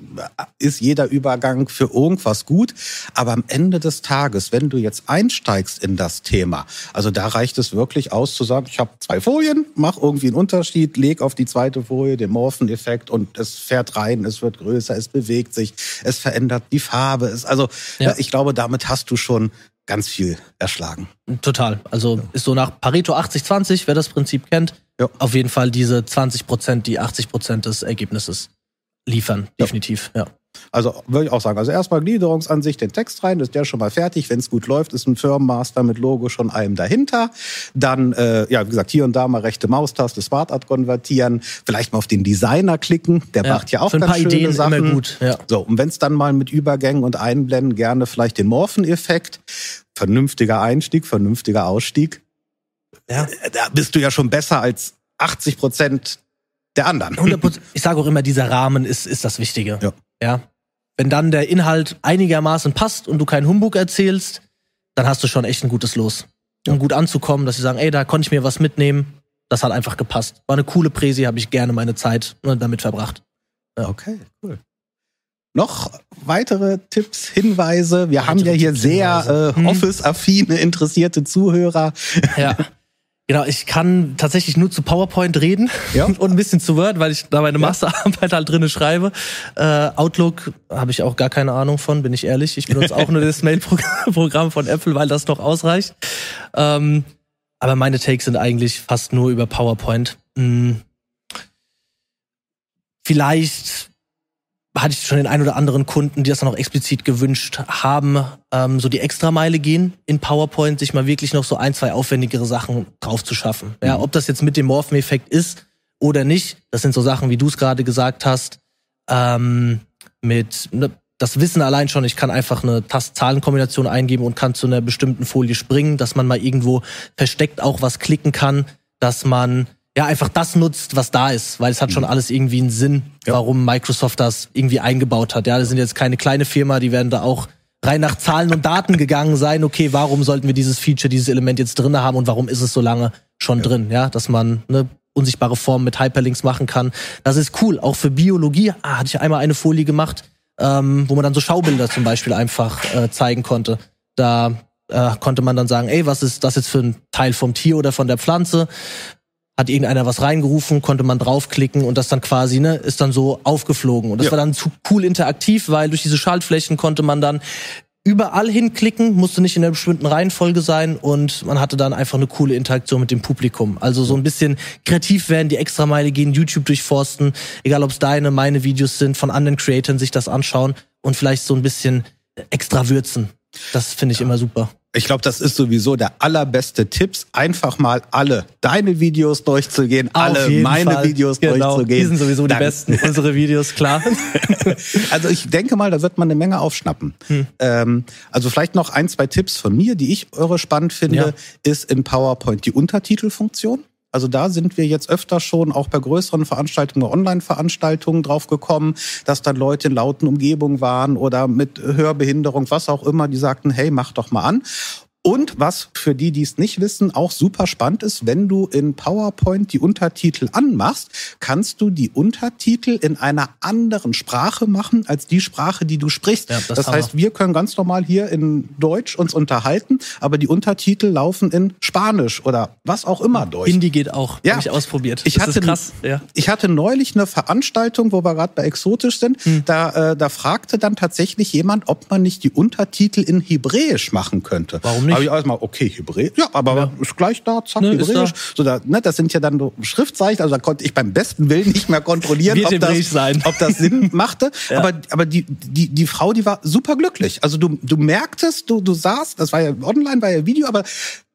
ist jeder Übergang für irgendwas gut. Aber am Ende des Tages, wenn du jetzt einsteigst in das Thema, also da reicht es wirklich aus zu sagen, ich habe zwei Folien, mach irgendwie einen Unterschied, leg auf die zweite Folie den Morphen-Effekt und es fährt rein, es wird größer, es bewegt sich, es verändert die Farbe. Es, also ja. ich glaube, damit hast du schon ganz viel erschlagen. Total. Also ja. ist so nach Pareto 80-20, wer das Prinzip kennt, ja. auf jeden Fall diese 20 Prozent, die 80 Prozent des Ergebnisses liefern. Definitiv, ja. Also würde ich auch sagen, also erstmal Gliederungsansicht, den Text rein, ist der schon mal fertig. Wenn es gut läuft, ist ein Firmenmaster mit Logo schon allem dahinter. Dann, äh, ja, wie gesagt, hier und da mal rechte Maustaste, Smart Art konvertieren, vielleicht mal auf den Designer klicken, der ja, macht ja auch ganz schöne Ideen Sachen. Immer gut, ja. So, und wenn es dann mal mit Übergängen und Einblenden gerne vielleicht den Morphen-Effekt, vernünftiger Einstieg, vernünftiger Ausstieg. Ja. Äh, da bist du ja schon besser als 80 Prozent der anderen. 100%, ich sage auch immer, dieser Rahmen ist, ist das Wichtige. Ja. Ja. Wenn dann der Inhalt einigermaßen passt und du keinen Humbug erzählst, dann hast du schon echt ein gutes Los. Um gut anzukommen, dass sie sagen, ey, da konnte ich mir was mitnehmen. Das hat einfach gepasst. War eine coole Präsi, habe ich gerne meine Zeit damit verbracht. Ja. Okay, cool. Noch weitere Tipps, Hinweise? Wir weitere haben ja hier Tipps, sehr äh, hm. Office-affine, interessierte Zuhörer. Ja. Genau, ich kann tatsächlich nur zu PowerPoint reden ja. und ein bisschen zu Word, weil ich da meine Masterarbeit halt drinne schreibe. Äh, Outlook habe ich auch gar keine Ahnung von, bin ich ehrlich. Ich benutze auch nur das Mail-Programm von Apple, weil das doch ausreicht. Ähm, aber meine Takes sind eigentlich fast nur über PowerPoint. Hm. Vielleicht hatte ich schon den ein oder anderen Kunden, die das dann auch explizit gewünscht haben, ähm, so die Extrameile gehen in PowerPoint, sich mal wirklich noch so ein, zwei aufwendigere Sachen drauf zu schaffen. Ja, mhm. ob das jetzt mit dem Morphen-Effekt ist oder nicht, das sind so Sachen, wie du es gerade gesagt hast. Ähm, mit ne, das Wissen allein schon, ich kann einfach eine Tast-Zahlen-Kombination eingeben und kann zu einer bestimmten Folie springen, dass man mal irgendwo versteckt auch was klicken kann, dass man ja einfach das nutzt, was da ist, weil es hat schon mhm. alles irgendwie einen Sinn, ja. warum Microsoft das irgendwie eingebaut hat. Ja, das sind jetzt keine kleine Firma, die werden da auch rein nach Zahlen und Daten gegangen sein. Okay, warum sollten wir dieses Feature, dieses Element jetzt drin haben und warum ist es so lange schon ja. drin? Ja, dass man ne, unsichtbare Formen mit Hyperlinks machen kann. Das ist cool. Auch für Biologie ah, hatte ich einmal eine Folie gemacht, ähm, wo man dann so Schaubilder zum Beispiel einfach äh, zeigen konnte. Da äh, konnte man dann sagen, ey, was ist das jetzt für ein Teil vom Tier oder von der Pflanze? Hat irgendeiner was reingerufen, konnte man draufklicken und das dann quasi, ne, ist dann so aufgeflogen. Und das ja. war dann zu cool interaktiv, weil durch diese Schaltflächen konnte man dann überall hinklicken, musste nicht in einer bestimmten Reihenfolge sein und man hatte dann einfach eine coole Interaktion mit dem Publikum. Also so ein bisschen kreativ werden, die extra Meile gehen, YouTube durchforsten, egal ob es deine, meine Videos sind, von anderen Creatoren sich das anschauen und vielleicht so ein bisschen extra würzen. Das finde ich ja. immer super. Ich glaube, das ist sowieso der allerbeste Tipps. Einfach mal alle deine Videos durchzugehen, Auf alle meine Fall. Videos genau. durchzugehen. Die sind sowieso Dann. die besten, unsere Videos, klar. also ich denke mal, da wird man eine Menge aufschnappen. Hm. Ähm, also vielleicht noch ein, zwei Tipps von mir, die ich eure spannend finde, ja. ist in PowerPoint die Untertitelfunktion. Also da sind wir jetzt öfter schon auch bei größeren Veranstaltungen, Online-Veranstaltungen drauf gekommen, dass dann Leute in lauten Umgebungen waren oder mit Hörbehinderung, was auch immer, die sagten, hey, mach doch mal an. Und was für die, die es nicht wissen, auch super spannend ist, wenn du in PowerPoint die Untertitel anmachst, kannst du die Untertitel in einer anderen Sprache machen als die Sprache, die du sprichst. Ja, das, das heißt, wir können ganz normal hier in Deutsch uns unterhalten, aber die Untertitel laufen in Spanisch oder was auch immer durch. Hindi geht auch, ja. habe ich ausprobiert. Ich hatte, krass. Ja. ich hatte neulich eine Veranstaltung, wo wir gerade bei Exotisch sind, hm. da, äh, da fragte dann tatsächlich jemand, ob man nicht die Untertitel in Hebräisch machen könnte. Warum nicht? Habe ich erstmal, okay, Hebräisch, ja, aber ja. ist gleich da, zack, ne, Hebräisch. Da. So, da, ne, das sind ja dann so Schriftzeichen, also da konnte ich beim besten Willen nicht mehr kontrollieren, ob das, sein. ob das Sinn machte. ja. Aber, aber die, die, die Frau, die war super glücklich. Also du, du merktest, du, du sahst, das war ja online, war ja Video, aber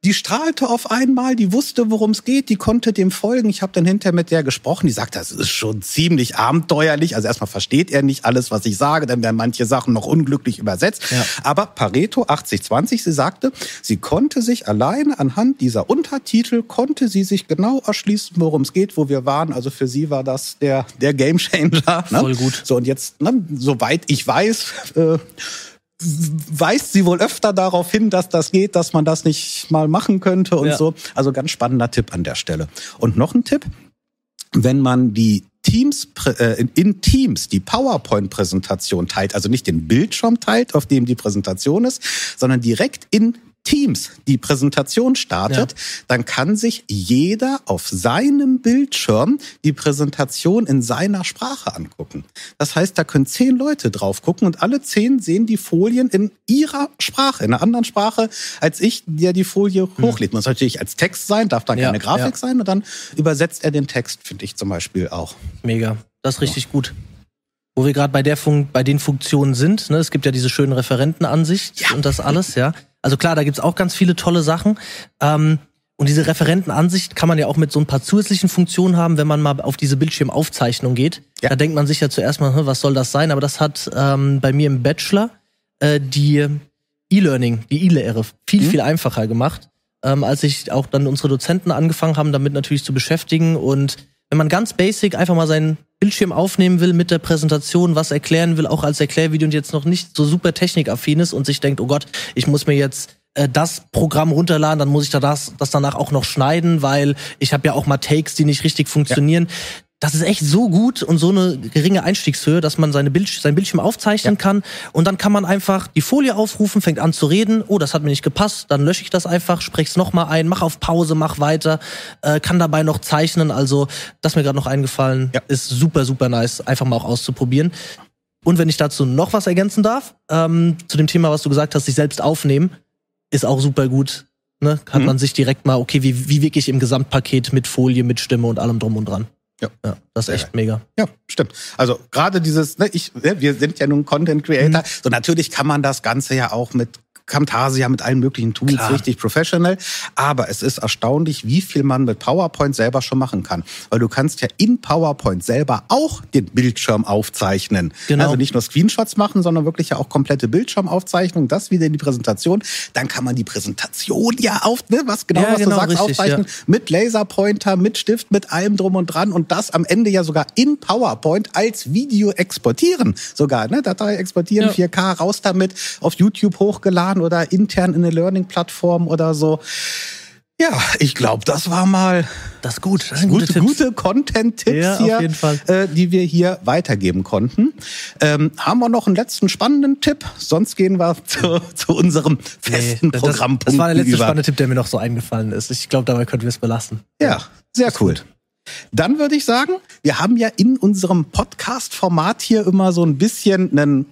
die strahlte auf einmal, die wusste, worum es geht, die konnte dem folgen. Ich habe dann hinterher mit der gesprochen, die sagt, das ist schon ziemlich abenteuerlich. Also erstmal versteht er nicht alles, was ich sage, dann werden manche Sachen noch unglücklich übersetzt. Ja. Aber Pareto 80-20, sie sagte, sie konnte sich alleine anhand dieser Untertitel, konnte sie sich genau erschließen, worum es geht, wo wir waren. Also für sie war das der, der Gamechanger. Ne? Voll gut. So und jetzt, ne, soweit ich weiß, äh, weist sie wohl öfter darauf hin, dass das geht, dass man das nicht mal machen könnte und ja. so. Also ganz spannender Tipp an der Stelle. Und noch ein Tipp, wenn man die Teams äh, in Teams die PowerPoint-Präsentation teilt, also nicht den Bildschirm teilt, auf dem die Präsentation ist, sondern direkt in Teams die Präsentation startet, ja. dann kann sich jeder auf seinem Bildschirm die Präsentation in seiner Sprache angucken. Das heißt, da können zehn Leute drauf gucken und alle zehn sehen die Folien in ihrer Sprache, in einer anderen Sprache, als ich, der die Folie hm. hochlädt. Muss natürlich als Text sein, darf dann ja, keine Grafik ja. sein und dann übersetzt er den Text, finde ich zum Beispiel auch. Mega. Das ist richtig gut. Wo wir gerade bei der Fun bei den Funktionen sind, ne, es gibt ja diese schönen Referentenansicht ja. und das alles, ja. Also klar, da gibt's auch ganz viele tolle Sachen. Ähm, und diese Referentenansicht kann man ja auch mit so ein paar zusätzlichen Funktionen haben, wenn man mal auf diese Bildschirmaufzeichnung geht. Ja. Da denkt man sich ja zuerst mal, was soll das sein? Aber das hat ähm, bei mir im Bachelor äh, die E-Learning, die E-Lehre viel, mhm. viel einfacher gemacht, ähm, als ich auch dann unsere Dozenten angefangen haben, damit natürlich zu beschäftigen. Und wenn man ganz basic einfach mal seinen Bildschirm aufnehmen will mit der Präsentation, was erklären will, auch als Erklärvideo und jetzt noch nicht so super technikaffin ist und sich denkt, oh Gott, ich muss mir jetzt äh, das Programm runterladen, dann muss ich da das, das danach auch noch schneiden, weil ich habe ja auch mal Takes, die nicht richtig funktionieren. Ja das ist echt so gut und so eine geringe Einstiegshöhe, dass man seine Bild, sein Bildschirm aufzeichnen ja. kann und dann kann man einfach die Folie aufrufen, fängt an zu reden, oh, das hat mir nicht gepasst, dann lösche ich das einfach, spreche es mal ein, mach auf Pause, mach weiter, äh, kann dabei noch zeichnen, also das ist mir gerade noch eingefallen, ja. ist super, super nice, einfach mal auch auszuprobieren. Und wenn ich dazu noch was ergänzen darf, ähm, zu dem Thema, was du gesagt hast, sich selbst aufnehmen, ist auch super gut. Ne? Hat mhm. man sich direkt mal, okay, wie, wie wirklich im Gesamtpaket mit Folie, mit Stimme und allem drum und dran. Ja. ja, das ist echt ja. mega. Ja, stimmt. Also gerade dieses, ne, ich, ne, wir sind ja nun Content Creator, mhm. so natürlich kann man das Ganze ja auch mit Camtasia mit allen möglichen Tools, Klar. richtig professional. Aber es ist erstaunlich, wie viel man mit PowerPoint selber schon machen kann. Weil du kannst ja in PowerPoint selber auch den Bildschirm aufzeichnen. Genau. Also nicht nur Screenshots machen, sondern wirklich ja auch komplette Bildschirmaufzeichnung, das wieder in die Präsentation. Dann kann man die Präsentation ja auf, ne, was genau, Ja, was genau, du sagst, richtig, aufzeichnen. Mit Laserpointer, mit Stift, mit allem drum und dran und das am Ende ja sogar in PowerPoint als Video exportieren. Sogar, ne? Datei exportieren, Ja. 4K, raus damit, auf YouTube hochgeladen oder intern in eine Learning-Plattform oder so. Ja, ich glaube, das war mal Das ist gut. Das sind gute, gute, Tipps. gute Content-Tipps Ja, hier. Äh, die wir hier weitergeben konnten. Ähm, haben wir noch einen letzten spannenden Tipp? Sonst gehen wir zu, zu unserem festen Nee, das, Programmpunkt das war der letzte über. spannende Tipp, der mir noch so eingefallen ist. Ich glaube, dabei könnten wir es belassen. Ja, sehr cool. Dann würde ich sagen, wir haben ja in unserem Podcast-Format hier immer so ein bisschen einen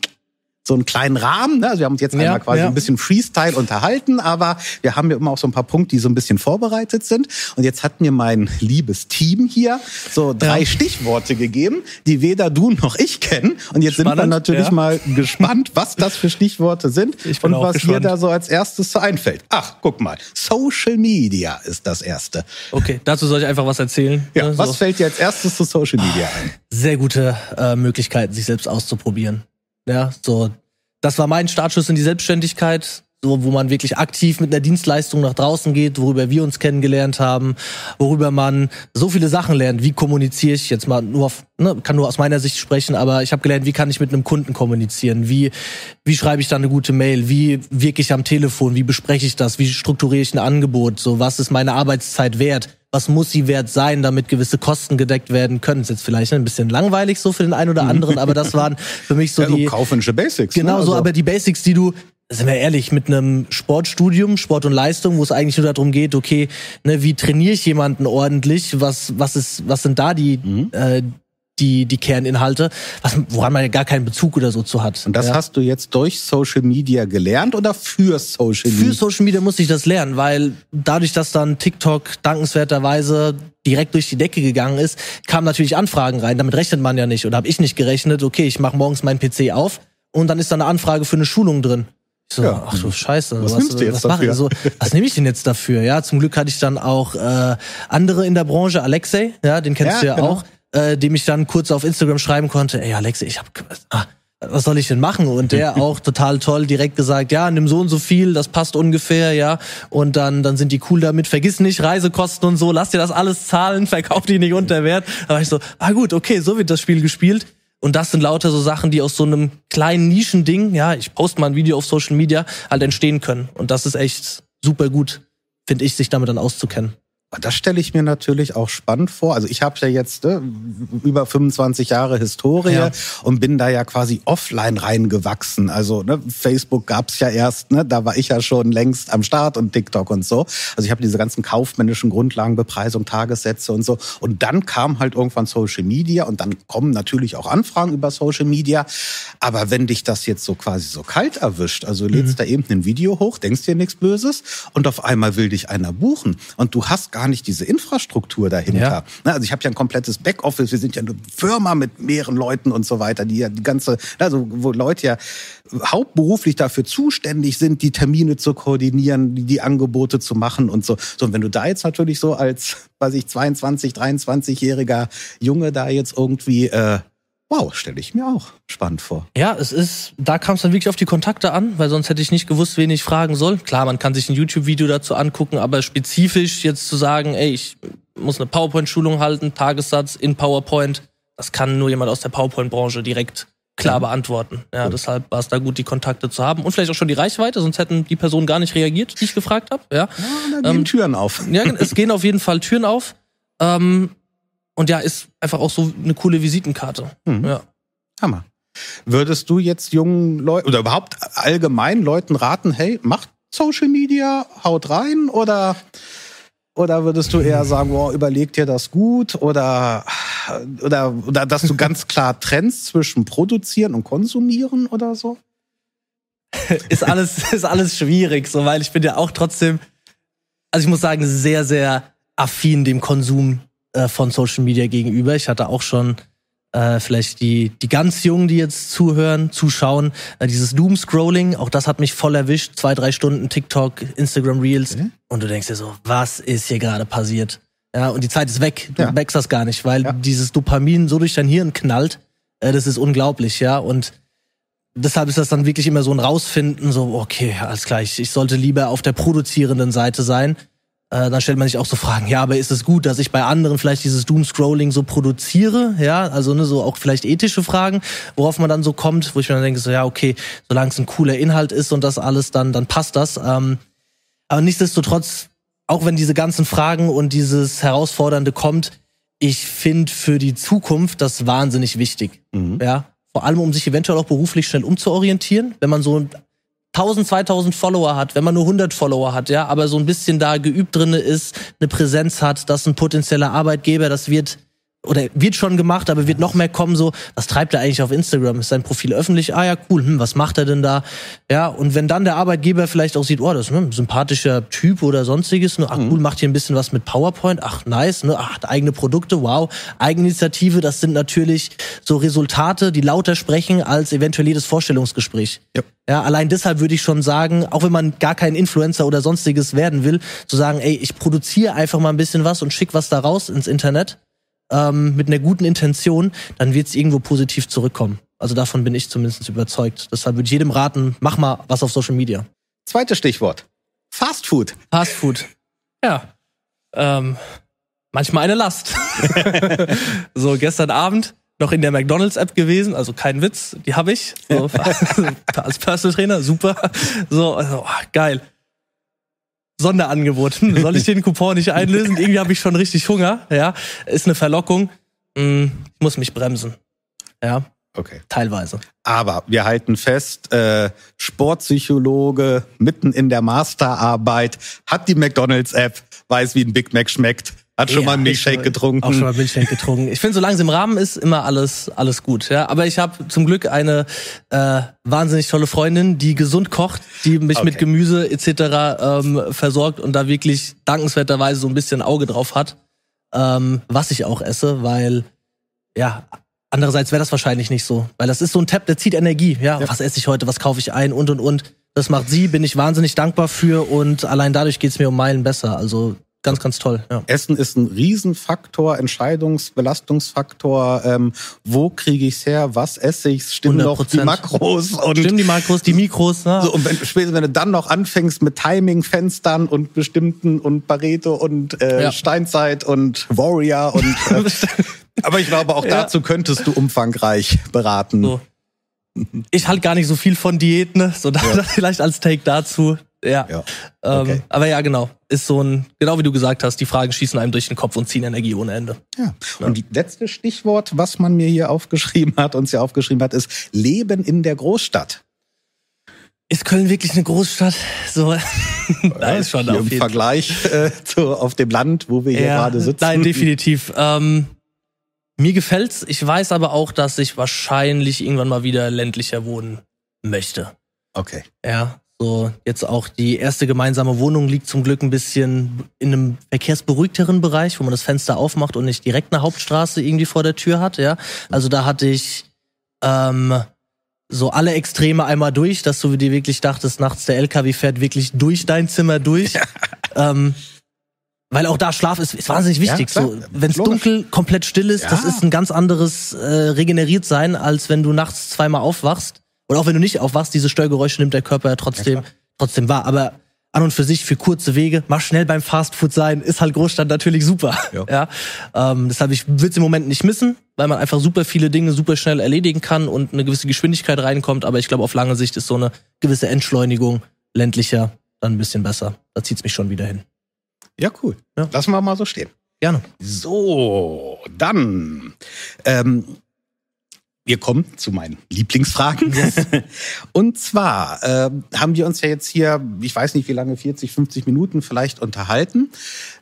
so einen kleinen Rahmen. Ne? Also wir haben uns jetzt Ja, einmal quasi ja. ein bisschen Freestyle unterhalten, aber wir haben ja immer auch so ein paar Punkte, die so ein bisschen vorbereitet sind. Und jetzt hat mir mein liebes Team hier so drei Ja. Stichworte gegeben, die weder du noch ich kennen. Und jetzt sind wir Spannend, natürlich mal gespannt, was das für Stichworte sind Ich bin und was gespannt. dir da so als erstes so einfällt. Ach, guck mal. Social Media ist das erste. Okay, dazu soll ich einfach was erzählen. Ja, Ne, was so. fällt dir als erstes zu Social Media ein? Sehr gute äh, Möglichkeiten, sich selbst auszuprobieren. Ja, so. Das war mein Startschuss in die Selbstständigkeit, so, wo man wirklich aktiv mit einer Dienstleistung nach draußen geht, worüber wir uns kennengelernt haben, worüber man so viele Sachen lernt. Wie kommuniziere ich jetzt mal nur auf, ne, kann nur aus meiner Sicht sprechen, aber ich habe gelernt, wie kann ich mit einem Kunden kommunizieren? Wie, wie schreibe ich da eine gute Mail? Wie wirke ich am Telefon? Wie bespreche ich das? Wie strukturiere ich ein Angebot? So, was ist meine Arbeitszeit wert? Was muss sie wert sein, damit gewisse Kosten gedeckt werden können? Ist jetzt vielleicht ein bisschen langweilig so für den einen oder anderen, aber das waren für mich so Ja, so die, kaufmännische Basics. Genau ne? so, Also- aber die Basics, die du, sind wir ehrlich, mit einem Sportstudium, Sport und Leistung, wo es eigentlich nur darum geht, okay, ne, wie trainiere ich jemanden ordentlich, was, was ist, was sind da die, Mhm. äh, die, die Kerninhalte, was, woran man ja gar keinen Bezug oder so zu hat. Und das ja. hast du jetzt durch Social Media gelernt oder für Social Für Media? Social Media musste ich das lernen, weil dadurch, dass dann TikTok dankenswerterweise direkt durch die Decke gegangen ist, kamen natürlich Anfragen rein. Damit rechnet man ja nicht. Oder habe ich nicht gerechnet, okay, ich mache morgens meinen PC auf und dann ist da eine Anfrage für eine Schulung drin. Ich so, Ja. ach du Scheiße, Was nimmst du jetzt was mache ich? dafür? So, was nehme ich denn jetzt dafür? Ja, zum Glück hatte ich dann auch äh, andere in der Branche, Alexei, ja, den kennst Ja, du ja genau. auch, äh, dem ich dann kurz auf Instagram schreiben konnte, ey Alexei, ich habe ah, was soll ich denn machen? Und der auch total toll direkt gesagt, ja, nimm so und so viel, das passt ungefähr, ja. Und dann, dann sind die cool damit, vergiss nicht, Reisekosten und so, lass dir das alles zahlen, verkauf die nicht unter Wert. Da war ich so, ah gut, okay, so wird das Spiel gespielt. Und das sind lauter so Sachen, die aus so einem kleinen Nischending, ja, ich poste mal ein Video auf Social Media, halt entstehen können. Und das ist echt super gut, finde ich, sich damit dann auszukennen. Das stelle ich mir natürlich auch spannend vor. Also ich habe ja jetzt ne, über 25 Jahre Historie Ja. und bin da ja quasi offline reingewachsen. Also ne, Facebook gab's ja erst, ne, da war ich ja schon längst am Start und TikTok und so. Also ich habe diese ganzen kaufmännischen Grundlagen, Bepreisung, Tagessätze und so. Und dann kam halt irgendwann Social Media und dann kommen natürlich auch Anfragen über Social Media. Aber wenn dich das jetzt so quasi so kalt erwischt, also du lädst da eben ein Video hoch, denkst dir nichts Böses und auf einmal will dich einer buchen und du hast gar nicht diese Infrastruktur dahinter. Ja. Ne, Also ich habe ja ein komplettes Backoffice, wir sind ja eine Firma mit mehreren Leuten und so weiter, die ja die ganze, also wo Leute ja hauptberuflich dafür zuständig sind, die Termine zu koordinieren, die, die Angebote zu machen und so. So, und wenn du da jetzt natürlich so als, weiß ich, 22, 23-jähriger Junge da jetzt irgendwie, äh, wow, stelle ich mir auch spannend vor. Ja, es ist, da kam es dann wirklich auf die Kontakte an, weil sonst hätte ich nicht gewusst, wen ich fragen soll. Klar, man kann sich ein YouTube-Video dazu angucken, aber spezifisch jetzt zu sagen, ey, ich muss eine PowerPoint-Schulung halten, Tagessatz in PowerPoint, das kann nur jemand aus der PowerPoint-Branche direkt klar beantworten. Ja, deshalb war es da gut, die Kontakte zu haben und vielleicht auch schon die Reichweite, sonst hätten die Personen gar nicht reagiert, die ich gefragt habe. Ja, Ja, da gehen Ähm, Türen auf. ja, es gehen auf jeden Fall Türen auf. Ähm, und ja, ist einfach auch so eine coole Visitenkarte. Mhm. Ja. Hammer. Würdest du jetzt jungen Leuten oder überhaupt allgemein Leuten raten, hey, macht Social Media, haut rein oder oder würdest du eher sagen, boah, überleg dir das gut oder oder oder dass du ganz klar trennst zwischen produzieren und konsumieren oder so? ist alles, ist alles schwierig, so, weil ich bin ja auch trotzdem, also ich muss sagen, sehr, sehr affin dem Konsum äh, von Social Media gegenüber. Ich hatte auch schon äh, vielleicht die, die ganz Jungen, die jetzt zuhören, zuschauen, äh, dieses Doom-Scrolling, auch das hat mich voll erwischt. Zwei, drei Stunden TikTok, Instagram Reels. Mhm. Und du denkst dir so, was ist hier gerade passiert? Ja, und die Zeit ist weg. Du Ja. merkst das gar nicht, weil Ja. dieses Dopamin so durch dein Hirn knallt. Äh, das ist unglaublich, ja. Und deshalb ist das dann wirklich immer so ein Rausfinden, so, okay, alles klar, ich, ich sollte lieber auf der produzierenden Seite sein. Äh, dann stellt man sich auch so Fragen, ja, aber ist es gut, dass ich bei anderen vielleicht dieses Doom-Scrolling so produziere? Ja, also ne, so auch vielleicht ethische Fragen, worauf man dann so kommt, wo ich mir dann denke, so, ja, okay, solange es ein cooler Inhalt ist und das alles, dann, dann passt das. Ähm, aber nichtsdestotrotz, auch wenn diese ganzen Fragen und dieses Herausfordernde kommt, ich finde für die Zukunft das wahnsinnig wichtig. Mhm. Ja, vor allem um sich eventuell auch beruflich schnell umzuorientieren, wenn man so 1000, 2000 Follower hat, wenn man nur 100 Follower hat, ja, aber so ein bisschen da geübt drinne ist, eine Präsenz hat, dass ein potenzieller Arbeitgeber, das wird oder wird schon gemacht, aber wird noch mehr kommen, so, was treibt er eigentlich auf Instagram? Ist sein Profil öffentlich? Ah ja, cool, hm, was macht er denn da? Ja, und wenn dann der Arbeitgeber vielleicht auch sieht, oh, das ist ein sympathischer Typ oder sonstiges, ne, ach cool, macht hier ein bisschen was mit PowerPoint, ach nice, ne, ach, hat eigene Produkte, wow, Eigeninitiative, das sind natürlich so Resultate, die lauter sprechen als eventuell jedes Vorstellungsgespräch. Ja. Ja, allein deshalb würde ich schon sagen, auch wenn man gar kein Influencer oder sonstiges werden will, zu sagen, ey, ich produziere einfach mal ein bisschen was und schick was da raus ins Internet ähm, mit einer guten Intention, dann wird es irgendwo positiv zurückkommen. Also davon bin ich zumindest überzeugt. Deshalb würde ich jedem raten, mach mal was auf Social Media. Zweites Stichwort. Fast Food. Fast Food. Ja. Ähm, manchmal eine Last. so, gestern Abend noch in der McDonalds-App gewesen, also kein Witz, die habe ich. So, als Personal Trainer, super. So, also, oh, geil. Sonderangebot. Hm, soll ich den Coupon nicht einlösen? Irgendwie habe ich schon richtig Hunger. Ja, ist eine Verlockung. Hm, ich muss mich bremsen. Ja, Okay. teilweise. Aber wir halten fest, äh, Sportpsychologe mitten in der Masterarbeit hat die McDonalds-App, weiß, wie ein Big Mac schmeckt, hat schon Ja, mal einen ich Milkshake schon- getrunken. Auch schon mal Milchshake getrunken. Ich finde, solange es im Rahmen ist, immer alles alles gut. Ja, aber ich habe zum Glück eine äh, wahnsinnig tolle Freundin, die gesund kocht, die mich Okay. mit Gemüse etc. Ähm, versorgt und da wirklich dankenswerterweise so ein bisschen Auge drauf hat, ähm, was ich auch esse, weil ja. Andererseits wäre das wahrscheinlich nicht so, weil das ist so ein Tab, der zieht Energie. Ja, was esse ich heute, was kaufe ich ein und und und. Das macht sie, bin ich wahnsinnig dankbar für und allein dadurch geht's mir um Meilen besser. Also ganz, ganz toll. Ja. Essen ist ein Riesenfaktor, Entscheidungsbelastungsfaktor. Ähm, wo kriege ich's her? Was esse ich? Stimmen noch die 100%. Makros? Und Stimmen die Makros, die Mikros, ne? So, und wenn, spätestens wenn du dann noch anfängst mit Timing-Fenstern und bestimmten und Pareto und äh, Ja. Steinzeit und Warrior und äh, aber ich glaube auch Ja. dazu könntest du umfangreich beraten. So. Ich halt gar nicht so viel von Diät, ne? So, da, vielleicht als Take dazu. Ja. Ja. Ähm, Okay. Aber ja, genau. Ist so ein, genau wie du gesagt hast, die Fragen schießen einem durch den Kopf und ziehen Energie ohne Ende. Ja. Und die letzte Stichwort, was man mir hier aufgeschrieben hat, uns hier aufgeschrieben hat, ist Leben in der Großstadt. Ist Köln wirklich eine Großstadt? So, Nein, ist schon auf im jeden Vergleich äh, zu, auf dem Land, wo wir hier Ja, gerade sitzen. Nein, definitiv. Ähm, mir gefällt's. Ich weiß aber auch, dass ich wahrscheinlich irgendwann mal wieder ländlicher wohnen möchte. Okay. Ja, so jetzt auch die erste gemeinsame Wohnung liegt zum Glück ein bisschen in einem verkehrsberuhigteren Bereich, wo man das Fenster aufmacht und nicht direkt eine Hauptstraße irgendwie vor der Tür hat. Ja, also da hatte ich ähm, so alle Extreme einmal durch, dass du dir wirklich dachtest, nachts der LKW fährt wirklich durch dein Zimmer durch. ähm, weil auch da Schlaf ist, ist wahnsinnig wichtig. klar. so, wenn es dunkel komplett still ist, das Ja. ist ein ganz anderes äh, regeneriert sein, als wenn du nachts zweimal aufwachst. Oder auch wenn du nicht aufwachst, diese Störgeräusche nimmt der Körper ja trotzdem, klar. trotzdem wahr. Aber an und für sich für kurze Wege, mal schnell beim Fastfood sein, ist halt Großstadt natürlich super. Ja. Ja. Ähm, deshalb, ich würde es im Moment nicht missen, weil man einfach super viele Dinge super schnell erledigen kann und eine gewisse Geschwindigkeit reinkommt. Aber ich glaube, auf lange Sicht ist so eine gewisse Entschleunigung ländlicher dann ein bisschen besser. Da zieht's mich schon wieder hin. Ja, cool. Ja. Lassen wir mal so stehen. Gerne. So, dann. Ähm, wir kommen zu meinen Lieblingsfragen. Und zwar ähm, haben wir uns ja jetzt hier, ich weiß nicht wie lange, 40, 50 Minuten vielleicht unterhalten.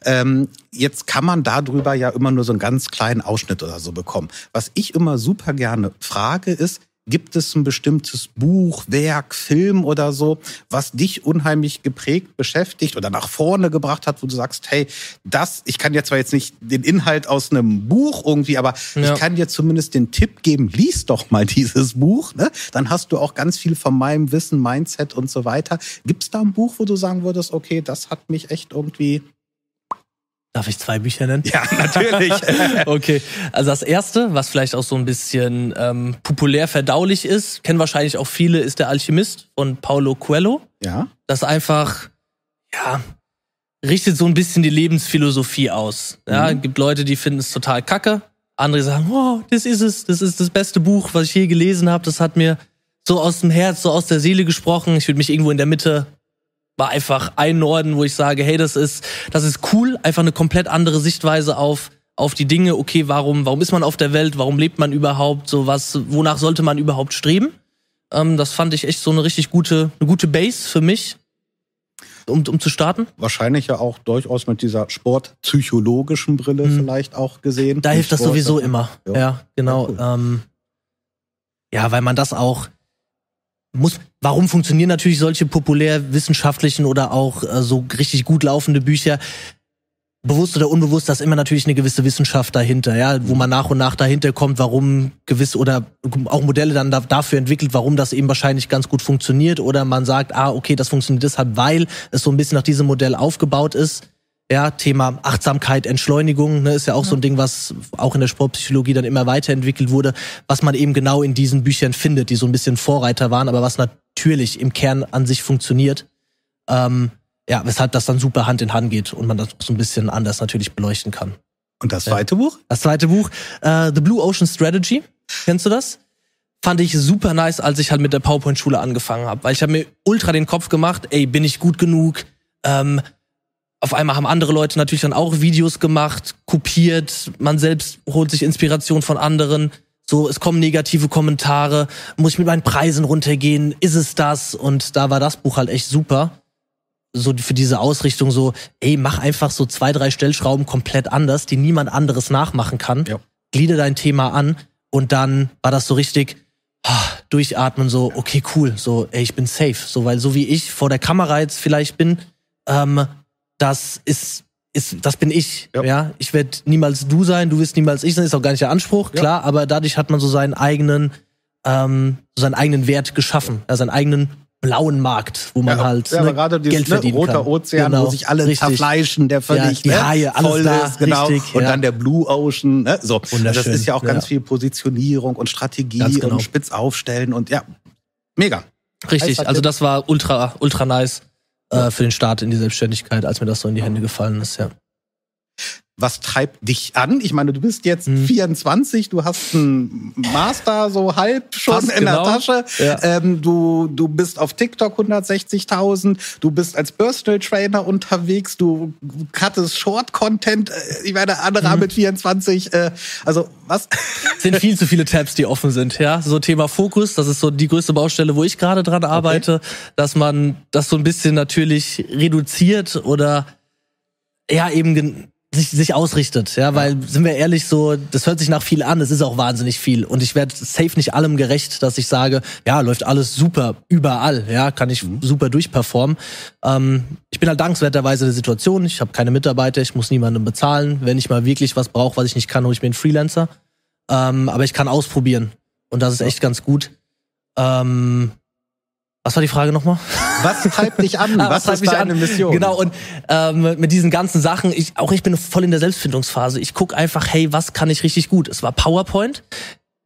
Ähm, jetzt kann man darüber ja immer nur so einen ganz kleinen Ausschnitt oder so bekommen. Was ich immer super gerne frage ist, Gibt es ein bestimmtes Buch, Werk, Film oder so, was dich unheimlich geprägt, beschäftigt oder nach vorne gebracht hat, wo du sagst, hey, das, ich kann dir zwar jetzt nicht den Inhalt aus einem Buch irgendwie, aber ja. ich kann dir zumindest den Tipp geben, lies doch mal dieses Buch. Ne? Dann hast du auch ganz viel von meinem Wissen, Mindset und so weiter. Gibt es da ein Buch, wo du sagen würdest, okay, das hat mich echt irgendwie Darf ich zwei Bücher nennen? Ja, natürlich. okay. Also das erste, was vielleicht auch so ein bisschen ähm, populär verdaulich ist, kennen wahrscheinlich auch viele, ist der Alchemist von Paulo Coelho. Ja. Das einfach, ja, richtet so ein bisschen die Lebensphilosophie aus. Ja, mhm. gibt Leute, die finden es total kacke. Andere sagen, oh, das ist es, das ist das beste Buch, was ich je gelesen habe. Das hat mir so aus dem Herz, so aus der Seele gesprochen. Ich würde mich irgendwo in der Mitte einfach ein Norden, wo ich sage, hey, das ist, das ist cool, einfach eine komplett andere Sichtweise auf, auf die Dinge. Okay, warum, warum ist man auf der Welt? Warum lebt man überhaupt? So was, wonach sollte man überhaupt streben? Ähm, das fand ich echt so eine richtig gute, eine gute Base für mich, um, um zu starten. Wahrscheinlich ja auch durchaus mit dieser sportpsychologischen Brille mhm. vielleicht auch gesehen. Da hilft das sowieso immer. Ja, ja genau. Ja, cool. ähm, ja, weil man das auch, muss, warum funktionieren natürlich solche populärwissenschaftlichen oder auch äh, so richtig gut laufende Bücher? Bewusst oder unbewusst, da ist immer natürlich eine gewisse Wissenschaft dahinter, ja, wo man nach und nach dahinter kommt, warum gewisse oder auch Modelle dann da, dafür entwickelt, warum das eben wahrscheinlich ganz gut funktioniert oder man sagt, ah, okay, das funktioniert deshalb, weil es so ein bisschen nach diesem Modell aufgebaut ist. Ja, Thema Achtsamkeit, Entschleunigung, ne, ist ja auch ja. so ein Ding, was auch in der Sportpsychologie dann immer weiterentwickelt wurde, was man eben genau in diesen Büchern findet, die so ein bisschen Vorreiter waren, aber was natürlich im Kern an sich funktioniert. Ähm, ja, weshalb das dann super Hand in Hand geht und man das so ein bisschen anders natürlich beleuchten kann. Und das zweite ja. Buch? Das zweite Buch, äh, The Blue Ocean Strategy. Kennst du das? Fand ich super nice, als ich halt mit der PowerPoint-Schule angefangen habe, weil ich habe mir ultra den Kopf gemacht, ey, bin ich gut genug? Ähm, auf einmal haben andere Leute natürlich dann auch Videos gemacht, kopiert, man selbst holt sich Inspiration von anderen. So, es kommen negative Kommentare, muss ich mit meinen Preisen runtergehen, ist es das? Und da war das Buch halt echt super. So für diese Ausrichtung so, ey, mach einfach so zwei, drei Stellschrauben komplett anders, die niemand anderes nachmachen kann. Ja. Gliede dein Thema an und dann war das so richtig, durchatmen, so, okay, cool, so, ey, ich bin safe. So, weil so wie ich vor der Kamera jetzt vielleicht bin, ähm, das ist ist, das bin ich, ja. ja? Ich werde niemals du sein, du wirst niemals ich sein, ist auch gar nicht der Anspruch, klar, ja. aber dadurch hat man so seinen eigenen, ähm, so seinen eigenen Wert geschaffen, ja, seinen eigenen blauen Markt, wo man ja, halt ja, ne, gerade dieses, Geld ne, verdienen roter kann. Ozean, genau, wo sich alle richtig. zerfleischen, der völlig ja, die ne, Haie, alles voll da, ist, genau. Richtig, und dann der Blue Ocean, ne? so. Das ist ja auch ganz viel Positionierung und Strategie genau. und spitz aufstellen und ja, mega. Richtig, also das war ultra, ultra nice äh, für den Start in die Selbstständigkeit, als mir das so in die Hände gefallen ist, ja. Was treibt dich an? Ich meine, du bist jetzt hm. 24, du hast einen Master so halb schon Fast in genau. der Tasche. Ja. Ähm, du, du bist auf TikTok 160.000, du bist als Personal Trainer unterwegs, du cuttest Short-Content. Äh, ich meine, andere mhm. mit 24. Äh, also was? sind viel zu viele Tabs, die offen sind. Ja, so Thema Fokus, das ist so die größte Baustelle, wo ich gerade dran arbeite, okay. dass man das so ein bisschen natürlich reduziert oder ja eben sich, sich ausrichtet, ja, weil sind wir ehrlich so, das hört sich nach viel an, es ist auch wahnsinnig viel. Und ich werde safe nicht allem gerecht, dass ich sage, ja, läuft alles super überall, ja, kann ich mhm. super durchperformen. Ähm, ich bin halt dankenswerterweise der Situation, ich habe keine Mitarbeiter, ich muss niemandem bezahlen, wenn ich mal wirklich was brauche, was ich nicht kann, hole ich mir einen Freelancer, ähm, aber ich kann ausprobieren. Und das ist echt ganz gut. Ähm, was war die Frage nochmal? Was treibt dich an? Ah, was, was ist deine an? Mission? Genau, und ähm, mit diesen ganzen Sachen, ich, auch ich bin voll in der Selbstfindungsphase. Ich guck einfach, hey, was kann ich richtig gut? Es war PowerPoint,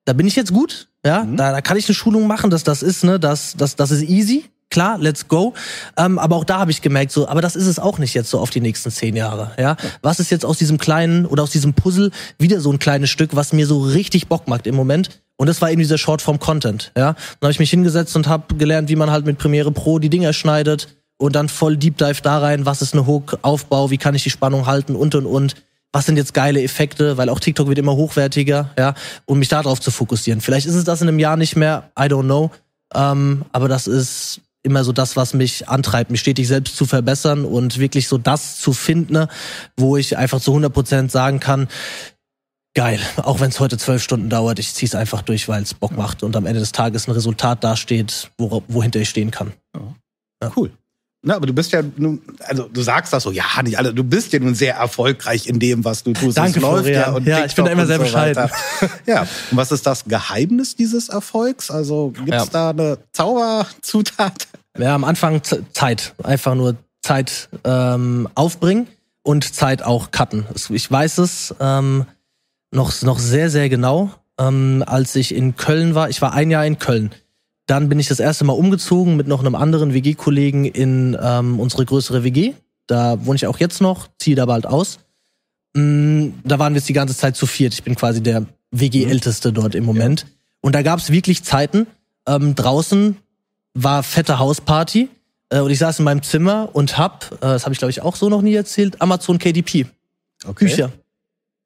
da bin ich jetzt gut, ja, mhm. da, da kann ich eine Schulung machen, dass das ist, ne, das, das, das ist easy. Klar, let's go. Ähm, aber auch da habe ich gemerkt, so, aber das ist es auch nicht jetzt so auf die nächsten zehn Jahre. Ja, was ist jetzt aus diesem kleinen oder aus diesem Puzzle wieder so ein kleines Stück, was mir so richtig Bock macht im Moment? Und das war eben dieser Shortform-Content. Ja, dann habe ich mich hingesetzt und habe gelernt, wie man halt mit Premiere Pro die Dinger schneidet und dann voll Deep Dive da rein. Was ist eine Hook, Aufbau, wie kann ich die Spannung halten und und und. Was sind jetzt geile Effekte, weil auch TikTok wird immer hochwertiger, ja, um mich darauf zu fokussieren. Vielleicht ist es das in einem Jahr nicht mehr, I don't know. Ähm, aber das ist immer so das, was mich antreibt, mich stetig selbst zu verbessern und wirklich so das zu finden, wo ich einfach zu 100 Prozent sagen kann, geil. Auch wenn es heute zwölf Stunden dauert, ich ziehe es einfach durch, weil es Bock macht und am Ende des Tages ein Resultat dasteht, wo, wohinter ich stehen kann. Ja. Cool. Na, aber du bist ja nun, also du sagst das so, ja, nicht alle, du bist ja nun sehr erfolgreich in dem, was du tust. Danke, es läuft Florian. ja und Ja, ich bin da immer sehr so bescheiden. weiter. Ja, und was ist das Geheimnis dieses Erfolgs? Also gibt's Ja. da eine Zauberzutat? Ja, am Anfang Zeit. Einfach nur Zeit ähm, aufbringen und Zeit auch cutten. Ich weiß es ähm, noch, noch sehr, sehr genau. Ähm, als ich in Köln war, ich war ein Jahr in Köln. Dann bin ich das erste Mal umgezogen mit noch einem anderen WG-Kollegen in ähm, unsere größere WG. Da wohne ich auch jetzt noch, ziehe da bald aus. Mm, da waren wir jetzt die ganze Zeit zu viert. Ich bin quasi der WG-Älteste dort im Moment. Und da gab es wirklich Zeiten. Ähm, draußen war fette Hausparty äh, und ich saß in meinem Zimmer und hab, äh, das habe ich glaube ich auch so noch nie erzählt, Amazon KDP Okay. Bücher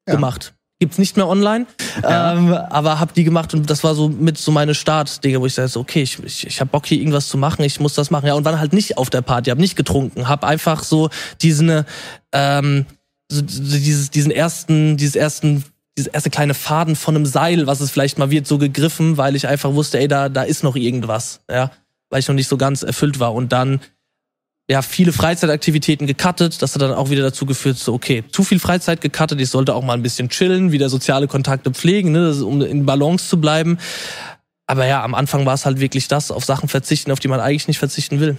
Ja. gemacht. Gibt's nicht mehr online, Ja. ähm, aber hab die gemacht und das war so mit so meine Start-Dinge, wo ich sage, so, okay, ich, ich, ich hab Bock hier irgendwas zu machen, ich muss das machen. Ja, und war halt nicht auf der Party, hab nicht getrunken, hab einfach so diesen, ähm, so, so dieses, diesen ersten, dieses ersten, dieses erste kleine Faden von einem Seil, was es vielleicht mal wird, so gegriffen, weil ich einfach wusste, ey, da, da ist noch irgendwas, ja, weil ich noch nicht so ganz erfüllt war und dann ja, viele Freizeitaktivitäten gecuttet. Das hat dann auch wieder dazu geführt, so, okay, zu viel Freizeit gecuttet, ich sollte auch mal ein bisschen chillen, wieder soziale Kontakte pflegen, ne, um in Balance zu bleiben. Aber ja, am Anfang war es halt wirklich das, auf Sachen verzichten, auf die man eigentlich nicht verzichten will.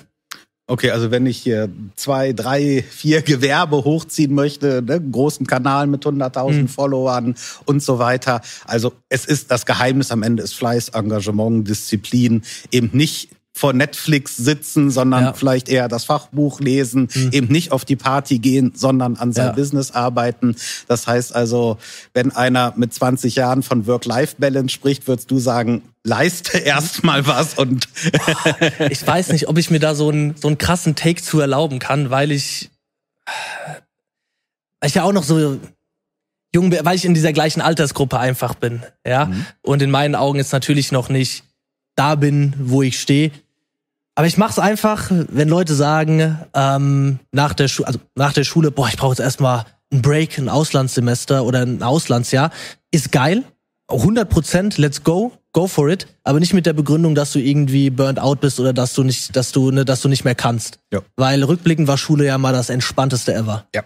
Okay, also wenn ich hier zwei, drei, vier Gewerbe hochziehen möchte, ne, großen Kanal mit 100.000 Mhm. Followern und so weiter. Also es ist das Geheimnis am Ende ist Fleiß, Engagement, Disziplin, eben nicht vor Netflix sitzen, sondern Ja. vielleicht eher das Fachbuch lesen, eben nicht auf die Party gehen, sondern an seinem Ja. Business arbeiten. Das heißt also, wenn einer mit 20 Jahren von Work-Life-Balance spricht, würdest du sagen, leiste erstmal was und Ich weiß nicht, ob ich mir da so einen, so einen krassen Take zu erlauben kann, weil ich, weil ich ja auch noch so jung bin, weil ich in dieser gleichen Altersgruppe einfach bin, ja. Und in meinen Augen jetzt natürlich noch nicht da bin, wo ich stehe. Aber ich mach's einfach, wenn Leute sagen, ähm, nach der Schule, also nach der Schule, boah, ich brauche jetzt erstmal einen Break, ein Auslandssemester oder ein Auslandsjahr, ist geil. 100 Prozent, let's go, go for it, aber nicht mit der Begründung, dass du irgendwie burnt out bist oder dass du nicht, dass du, ne, dass du nicht mehr kannst. Ja. Weil rückblickend war Schule ja mal das entspannteste ever. ja.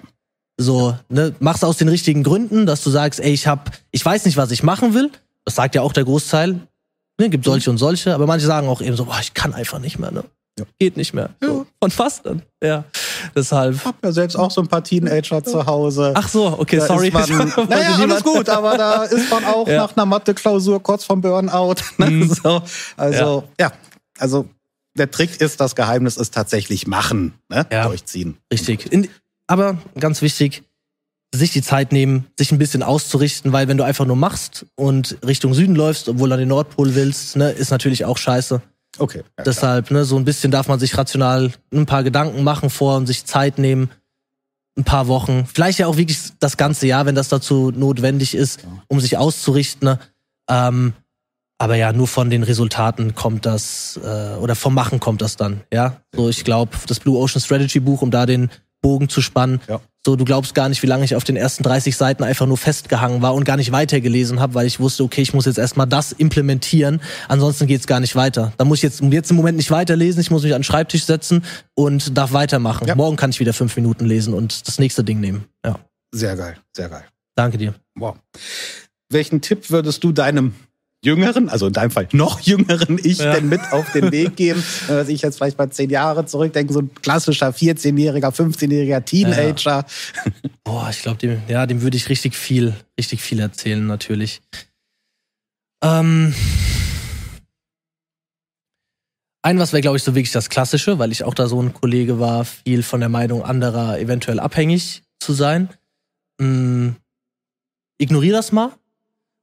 So, ne, mach's aus den richtigen Gründen, dass du sagst, ey, ich hab, ich weiß nicht, was ich machen will. Das sagt ja auch der Großteil. Ne, gibt solche und solche, aber manche sagen auch eben so, boah, ich kann einfach nicht mehr, ne? Ja. Geht nicht mehr. So, von fast dann. Ja. Deshalb. Ich habe ja selbst auch so ein paar Teenager zu Hause. Ach so, okay, Da sorry. Man, naja, alles gut, aber da ist man auch Ja. nach einer Mathe-Klausur kurz vom Burnout. Ne? Mhm. So, also, ja. also der Trick ist, das Geheimnis ist tatsächlich machen, ne? Ja. durchziehen. Richtig. In, aber ganz wichtig, sich die Zeit nehmen, sich ein bisschen auszurichten, weil wenn du einfach nur machst und Richtung Süden läufst, obwohl du an den Nordpol willst, ne, ist natürlich auch scheiße. Okay. Ja, klar. Deshalb, ne, so ein bisschen darf man sich rational ein paar Gedanken machen vor und sich Zeit nehmen. Ein paar Wochen. Vielleicht ja auch wirklich das ganze Jahr, wenn das dazu notwendig ist, um sich auszurichten. Ne? Ähm, aber ja, nur von den Resultaten kommt das, äh, oder vom Machen kommt das dann, ja. So, ich glaube, das Blue Ocean Strategy Buch, um da den Bogen zu spannen. Ja. So, du glaubst gar nicht, wie lange ich auf den ersten 30 Seiten einfach nur festgehangen war und gar nicht weitergelesen habe, weil ich wusste, okay, ich muss jetzt erstmal das implementieren, ansonsten geht's gar nicht weiter. Da muss ich jetzt, jetzt im Moment nicht weiterlesen, ich muss mich an den Schreibtisch setzen und darf weitermachen. Ja. Morgen kann ich wieder fünf Minuten lesen und das nächste Ding nehmen. Ja, Sehr geil, sehr geil. danke dir. Wow. Welchen Tipp würdest du deinem jüngeren, also in deinem Fall noch jüngeren Ich Ja. denn mit auf den Weg geben? Wenn man sich jetzt vielleicht mal zehn Jahre zurückdenken, so ein klassischer 14-jähriger, 15-jähriger Teenager. Boah, ich glaube, dem, ja, dem würde ich richtig viel, richtig viel erzählen, natürlich. Ähm, ein was wäre, glaube ich, so wirklich das Klassische, weil ich auch da so ein Kollege war, viel von der Meinung anderer eventuell abhängig zu sein. Mm, ignorier das mal.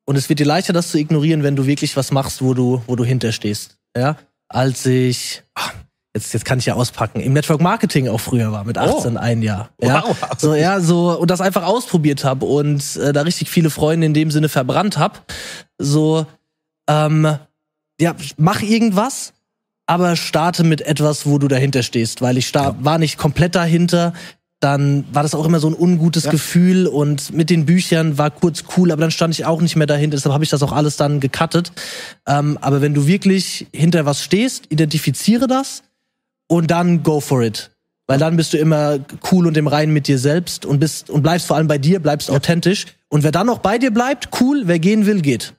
Und es wird dir leichter, das zu ignorieren, wenn du wirklich was machst, wo du, wo du hinterstehst. Ja, als ich, ah, jetzt, jetzt kann ich ja auspacken, im Network Marketing auch früher war, mit 18 ein Jahr. Ja, Wow. so, ja, so, und das einfach ausprobiert habe und äh, da richtig viele Freunde in dem Sinne verbrannt hab So, ähm, ja, mach irgendwas, aber starte mit etwas, wo du dahinter stehst, weil ich sta war nicht komplett dahinter. Dann war das auch immer so ein ungutes Ja. Gefühl und mit den Büchern war kurz cool, aber dann stand ich auch nicht mehr dahinter, deshalb habe ich das auch alles dann gecuttet. Ähm, aber wenn du wirklich hinter was stehst, identifiziere das und dann go for it. Weil dann bist du immer cool und im Reinen mit dir selbst und bist und bleibst vor allem bei dir, bleibst authentisch. Und wer dann noch bei dir bleibt, cool, wer gehen will, geht.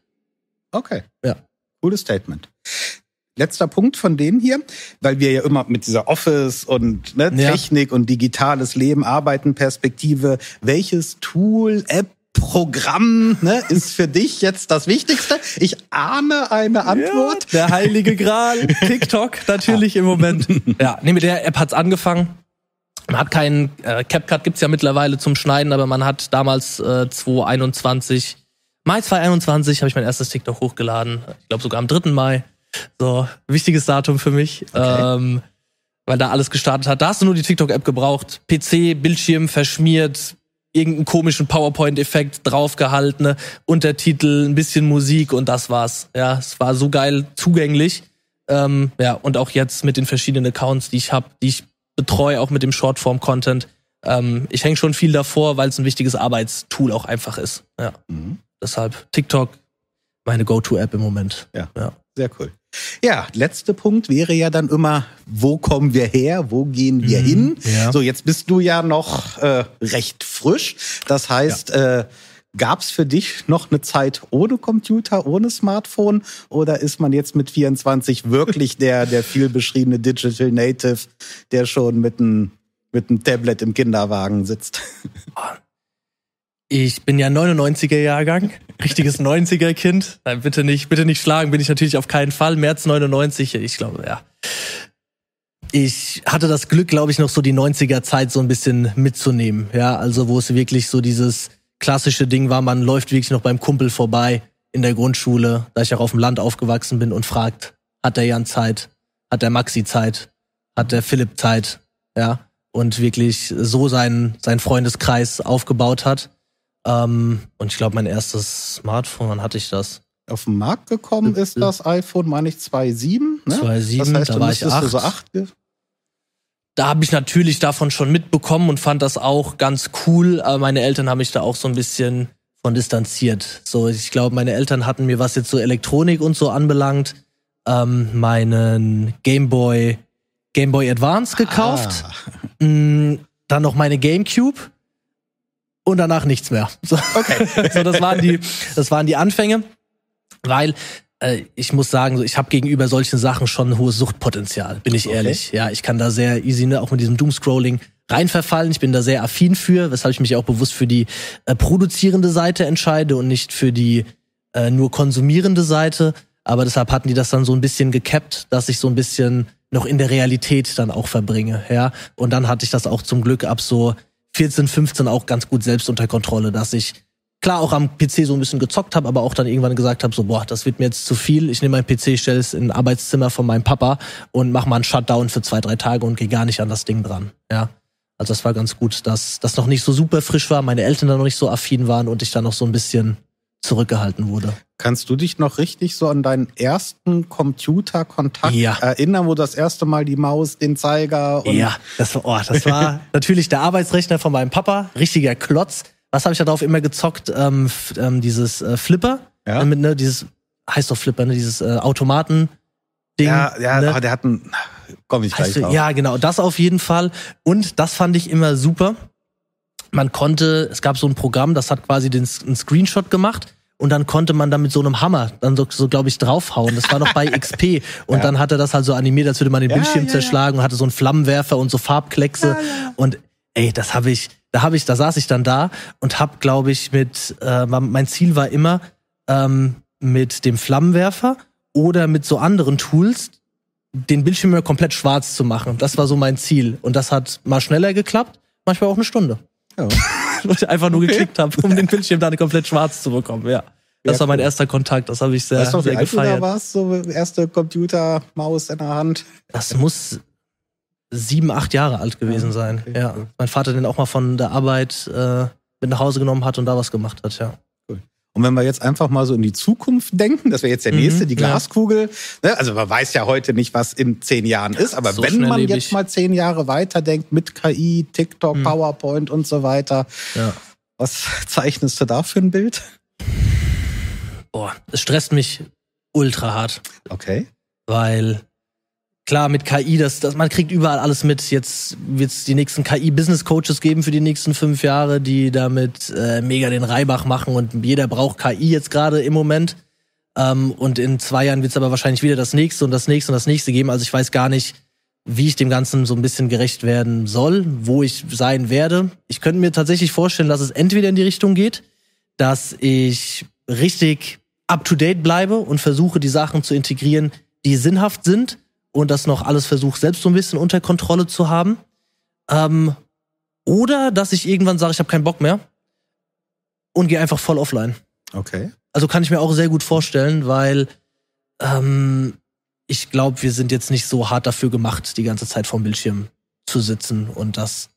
Okay. Ja. Cooles Statement. Letzter Punkt von denen hier, weil wir ja immer mit dieser Office und ne, Ja. Technik und digitales Leben arbeiten, Perspektive. Welches Tool, App, Programm ne, ist für dich jetzt das Wichtigste? Ich ahne eine Antwort. Der heilige Gral, TikTok natürlich im Moment. Ja, nee, mit der App hat's angefangen. Man hat keinen äh, CapCut gibt's ja mittlerweile zum Schneiden, aber man hat damals äh, 2021 Mai 2021 habe ich mein erstes TikTok hochgeladen. Ich glaube sogar am 3. Mai. So, wichtiges Datum für mich. Okay. Ähm, weil da alles gestartet hat. Da hast du nur die TikTok-App gebraucht. PC, Bildschirm verschmiert, irgendeinen komischen PowerPoint-Effekt draufgehaltene, Untertitel, ein bisschen Musik und das war's. Ja, es war so geil zugänglich. Ähm, ja, und auch jetzt mit den verschiedenen Accounts, die ich habe, die ich betreue, auch mit dem Shortform-Content. Ähm, ich hänge schon viel davor, weil es ein wichtiges Arbeitstool auch einfach ist. Ja. Mhm. Deshalb TikTok meine Go-To-App im Moment. Ja. Ja. Sehr cool. Ja, letzter Punkt wäre ja dann immer, wo kommen wir her, wo gehen wir Mhm, hin? ja. So, jetzt bist du ja noch äh, recht frisch. Das heißt, äh, gab es für dich noch eine Zeit ohne Computer, ohne Smartphone? Oder ist man jetzt mit 24 wirklich der, der viel beschriebene Digital Native, der schon mit einem mit einem Tablet im Kinderwagen sitzt? Ich bin ja 99er Jahrgang, richtiges 90er Kind. Nein, bitte nicht, bitte nicht schlagen, bin ich natürlich auf keinen Fall. März 99, ich glaube, ja. Ich hatte das Glück, glaube ich, noch so die 90er Zeit so ein bisschen mitzunehmen. Ja, also wo es wirklich so dieses klassische Ding war, man läuft wirklich noch beim Kumpel vorbei in der Grundschule, da ich auch auf dem Land aufgewachsen bin und fragt, hat der Jan Zeit? Hat der Maxi Zeit? Hat der Philipp Zeit? Ja, und wirklich so seinen, seinen Freundeskreis aufgebaut hat. Ähm, und ich glaube, mein erstes Smartphone, wann hatte ich das? Auf den Markt gekommen ist das iPhone, meine ich, 2.7. Ne? 2.7, das heißt, da war ich müsstest du so acht. acht ge- Da habe ich natürlich davon schon mitbekommen und fand das auch ganz cool, aber meine Eltern haben mich da auch so ein bisschen von distanziert. So, ich glaube, meine Eltern hatten mir, was jetzt so Elektronik und so anbelangt, ähm, meinen Gameboy Gameboy Advance gekauft. Ah. Mm, dann noch meine Gamecube und danach nichts mehr. So, Okay. so das waren die, das waren die Anfänge, weil äh, ich muss sagen, so, ich habe gegenüber solchen Sachen schon ein hohes Suchtpotenzial, bin ich Okay. ehrlich. Ja, ich kann da sehr easy, ne, auch mit diesem Doomscrolling reinverfallen. Ich bin da sehr affin für, weshalb ich mich auch bewusst für die äh, produzierende Seite entscheide und nicht für die äh, nur konsumierende Seite. Aber deshalb hatten die das dann so ein bisschen gekappt, dass ich so ein bisschen noch in der Realität dann auch verbringe, ja. Und dann hatte ich das auch zum Glück ab so 14, 15 auch ganz gut selbst unter Kontrolle, dass ich klar auch am PC so ein bisschen gezockt habe, aber auch dann irgendwann gesagt habe, so boah, das wird mir jetzt zu viel. Ich nehme meinen PC, stelle es in ein Arbeitszimmer von meinem Papa und mache mal einen Shutdown für zwei, drei Tage und gehe gar nicht an das Ding dran, ja. Also das war ganz gut, dass das noch nicht so super frisch war, meine Eltern da noch nicht so affin waren und ich da noch so ein bisschen zurückgehalten wurde. Kannst du dich noch richtig so an deinen ersten Computerkontakt Ja. erinnern, wo das erste Mal die Maus, den Zeiger und ja, das war, oh, das war natürlich der Arbeitsrechner von meinem Papa, richtiger Klotz. Was habe ich da drauf immer gezockt? Ähm, ähm, dieses äh, Flipper, Ja. äh, mit, ne, dieses heißt doch Flipper, ne, dieses äh, Automaten. Ding, ja, ja, ne? aber der hat einen, komm ich gleich Heißt du, drauf. ja, genau, das auf jeden Fall. Und das fand ich immer super. Man konnte, es gab so ein Programm, das hat quasi den, einen Screenshot gemacht und dann konnte man da mit so einem Hammer dann so, so glaube ich, draufhauen. Das war noch bei XP. Und Ja. dann hat er das halt so animiert, als würde man den Ja, Bildschirm ja, zerschlagen und hatte so einen Flammenwerfer und so Farbkleckse. Und ey, das habe ich, da habe ich, da saß ich dann da und hab, glaube ich, mit, äh, mein Ziel war immer, ähm, mit dem Flammenwerfer oder mit so anderen Tools den Bildschirm komplett schwarz zu machen. Das war so mein Ziel. Und das hat mal schneller geklappt, manchmal auch eine Stunde. Ja. Weil ich einfach nur Okay. geklickt habe, um den Bildschirm dann komplett schwarz zu bekommen. Ja. Das Ja, war mein cool. erster Kontakt. Das habe ich sehr, Weißt du noch, wie sehr alt du da gefeiert. warst? So erste Computermaus in der Hand. Das muss sieben, acht Jahre alt gewesen sein. okay, Ja. cool. Mein Vater den auch mal von der Arbeit äh, mit nach Hause genommen hat und da was gemacht hat, ja. Und wenn wir jetzt einfach mal so in die Zukunft denken, das wäre jetzt der Mhm, nächste, die ja. Glaskugel. Ne? Also man weiß ja heute nicht, was in zehn Jahren ist, aber so wenn man schnelllebig. jetzt mal zehn Jahre weiterdenkt mit KI, TikTok, Mhm. PowerPoint und so weiter, Ja. was zeichnest du da für ein Bild? Boah, es stresst mich ultra hart. Okay. weil klar mit KI, das, das man kriegt überall alles mit. Jetzt wird es die nächsten KI-Business-Coaches geben für die nächsten fünf Jahre, die damit äh, mega den Reibach machen und jeder braucht KI jetzt gerade im Moment. Ähm, und in zwei Jahren wird es aber wahrscheinlich wieder das nächste und das nächste und das nächste geben. Also ich weiß gar nicht, wie ich dem Ganzen so ein bisschen gerecht werden soll, wo ich sein werde. Ich könnte mir tatsächlich vorstellen, dass es entweder in die Richtung geht, dass ich richtig up-to-date bleibe und versuche, die Sachen zu integrieren, die sinnhaft sind und das noch alles versuche, selbst so ein bisschen unter Kontrolle zu haben. Ähm, oder dass ich irgendwann sage, ich habe keinen Bock mehr und gehe einfach voll offline. Okay. Also kann ich mir auch sehr gut vorstellen, weil ähm, ich glaube, wir sind jetzt nicht so hart dafür gemacht, die ganze Zeit vorm Bildschirm zu sitzen und das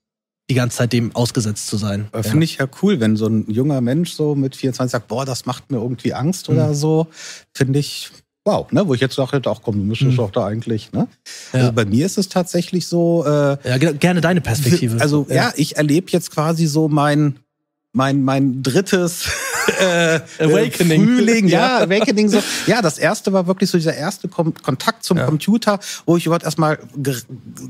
die ganze Zeit dem ausgesetzt zu sein. Aber Finde ich ja cool, wenn so ein junger Mensch so mit 24 sagt, boah, das macht mir irgendwie Angst oder Mhm. so. Finde ich, wow, ne? Wo ich jetzt sage, ach komm, du müsstest Mhm. doch da eigentlich, ne? Ja. Also bei mir ist es tatsächlich so, äh, Ja, ge- gerne deine Perspektive. also ja, ich erlebe jetzt quasi so mein mein mein drittes äh, Awakening. äh, Frühling, ja, Ja. Awakening so. Ja, das erste war wirklich so dieser erste Kom Kontakt zum Ja. Computer, wo ich überhaupt erstmal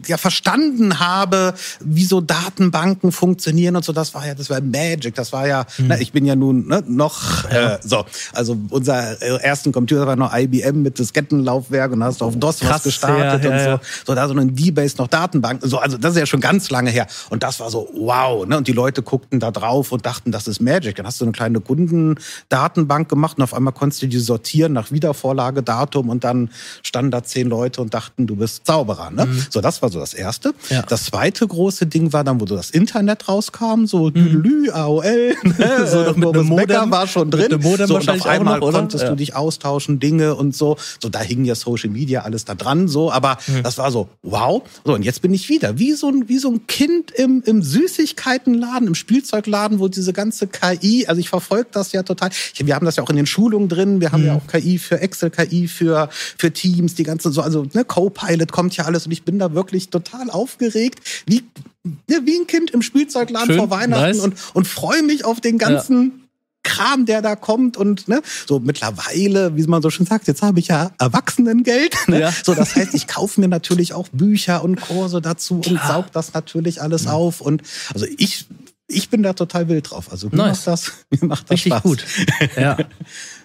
ja verstanden habe, wie so Datenbanken funktionieren und so. Das war ja, das war Magic. Das war ja, Mhm. na, ich bin ja nun ne, noch äh, so. Also unser äh, ersten Computer war noch IBM mit Diskettenlaufwerk und da hast du auf DOS was Krass, gestartet ja, und ja, so. ja. So, da so ein D-Base noch Datenbanken. So, also das ist ja schon ganz lange her. Und das war so, wow. Ne? Und die Leute guckten da drauf und dachten, das ist Magic. Dann hast du eine kleine Kundendatenbank gemacht und auf einmal konntest du die sortieren nach Wiedervorlagedatum und dann standen da zehn Leute und dachten, du bist Zauberer. Ne? So, das war so das Erste. Mhm. Ja. Das zweite große Ding war dann, wo so das Internet rauskam, so Lü, AOL, ne? Mhm. So noch mit Boris einem Becker Modem. war schon drin. Modem so, und auf einmal noch, konntest Ja. du dich austauschen, Dinge und so. So, da hing ja Social Media alles da dran, so, aber Mhm. das war so, wow. So, und jetzt bin ich wieder wie so ein, wie so ein Kind im, im Süßigkeitenladen, im Spielzeugladen, wo diese ganze KI, also ich verfolge das ja total. Ich, wir haben das ja auch in den Schulungen drin, wir haben Mhm. ja auch KI für Excel, KI für, für Teams, die ganze, so, also, ne, Co-Pilot kommt ja alles und ich bin da wirklich total aufgeregt, wie, ne, wie ein Kind im Spielzeugladen Schön, vor Weihnachten nice. und, und freue mich auf den ganzen Kram, der da kommt und ne, so mittlerweile, wie man so schön sagt, jetzt habe ich ja Erwachsenengeld. Ne? Ja. So, das heißt, ich kaufe mir natürlich auch Bücher und Kurse dazu und saug das natürlich alles auf. Und also ich, ich bin da total wild drauf. Also mir Nice. macht das, mir macht das Richtig Spaß. gut. Ja.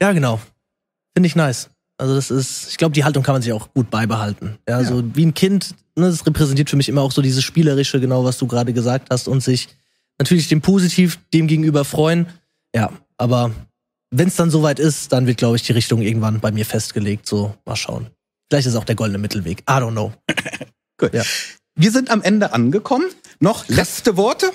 ja, genau. Finde ich nice. Also das ist, ich glaube, die Haltung kann man sich auch gut beibehalten. Ja, Ja. so wie ein Kind, ne, das repräsentiert für mich immer auch so dieses Spielerische, genau was du gerade gesagt hast, und sich natürlich dem positiv dem gegenüber freuen. Ja, aber wenn es dann soweit ist, dann wird, glaube ich, die Richtung irgendwann bei mir festgelegt. So, mal schauen. Vielleicht ist auch der goldene Mittelweg. I don't know. Gut. Ja. Wir sind am Ende angekommen. Noch letzte Worte?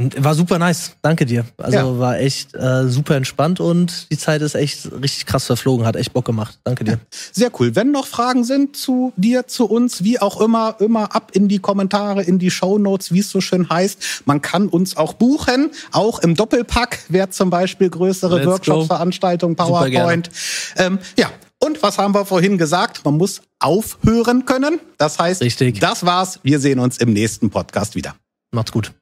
War super nice. Danke dir. Also Ja. war echt äh, super entspannt und die Zeit ist echt richtig krass verflogen. Hat echt Bock gemacht. Danke dir. Sehr cool. Wenn noch Fragen sind zu dir, zu uns, wie auch immer, immer ab in die Kommentare, in die Shownotes, wie es so schön heißt. Man kann uns auch buchen, auch im Doppelpack, wer zum Beispiel größere Let's Workshops, go. Veranstaltungen, PowerPoint. Ähm, ja. Und was haben wir vorhin gesagt? Man muss aufhören können. Das heißt, Richtig. das war's. Wir sehen uns im nächsten Podcast wieder. Macht's gut.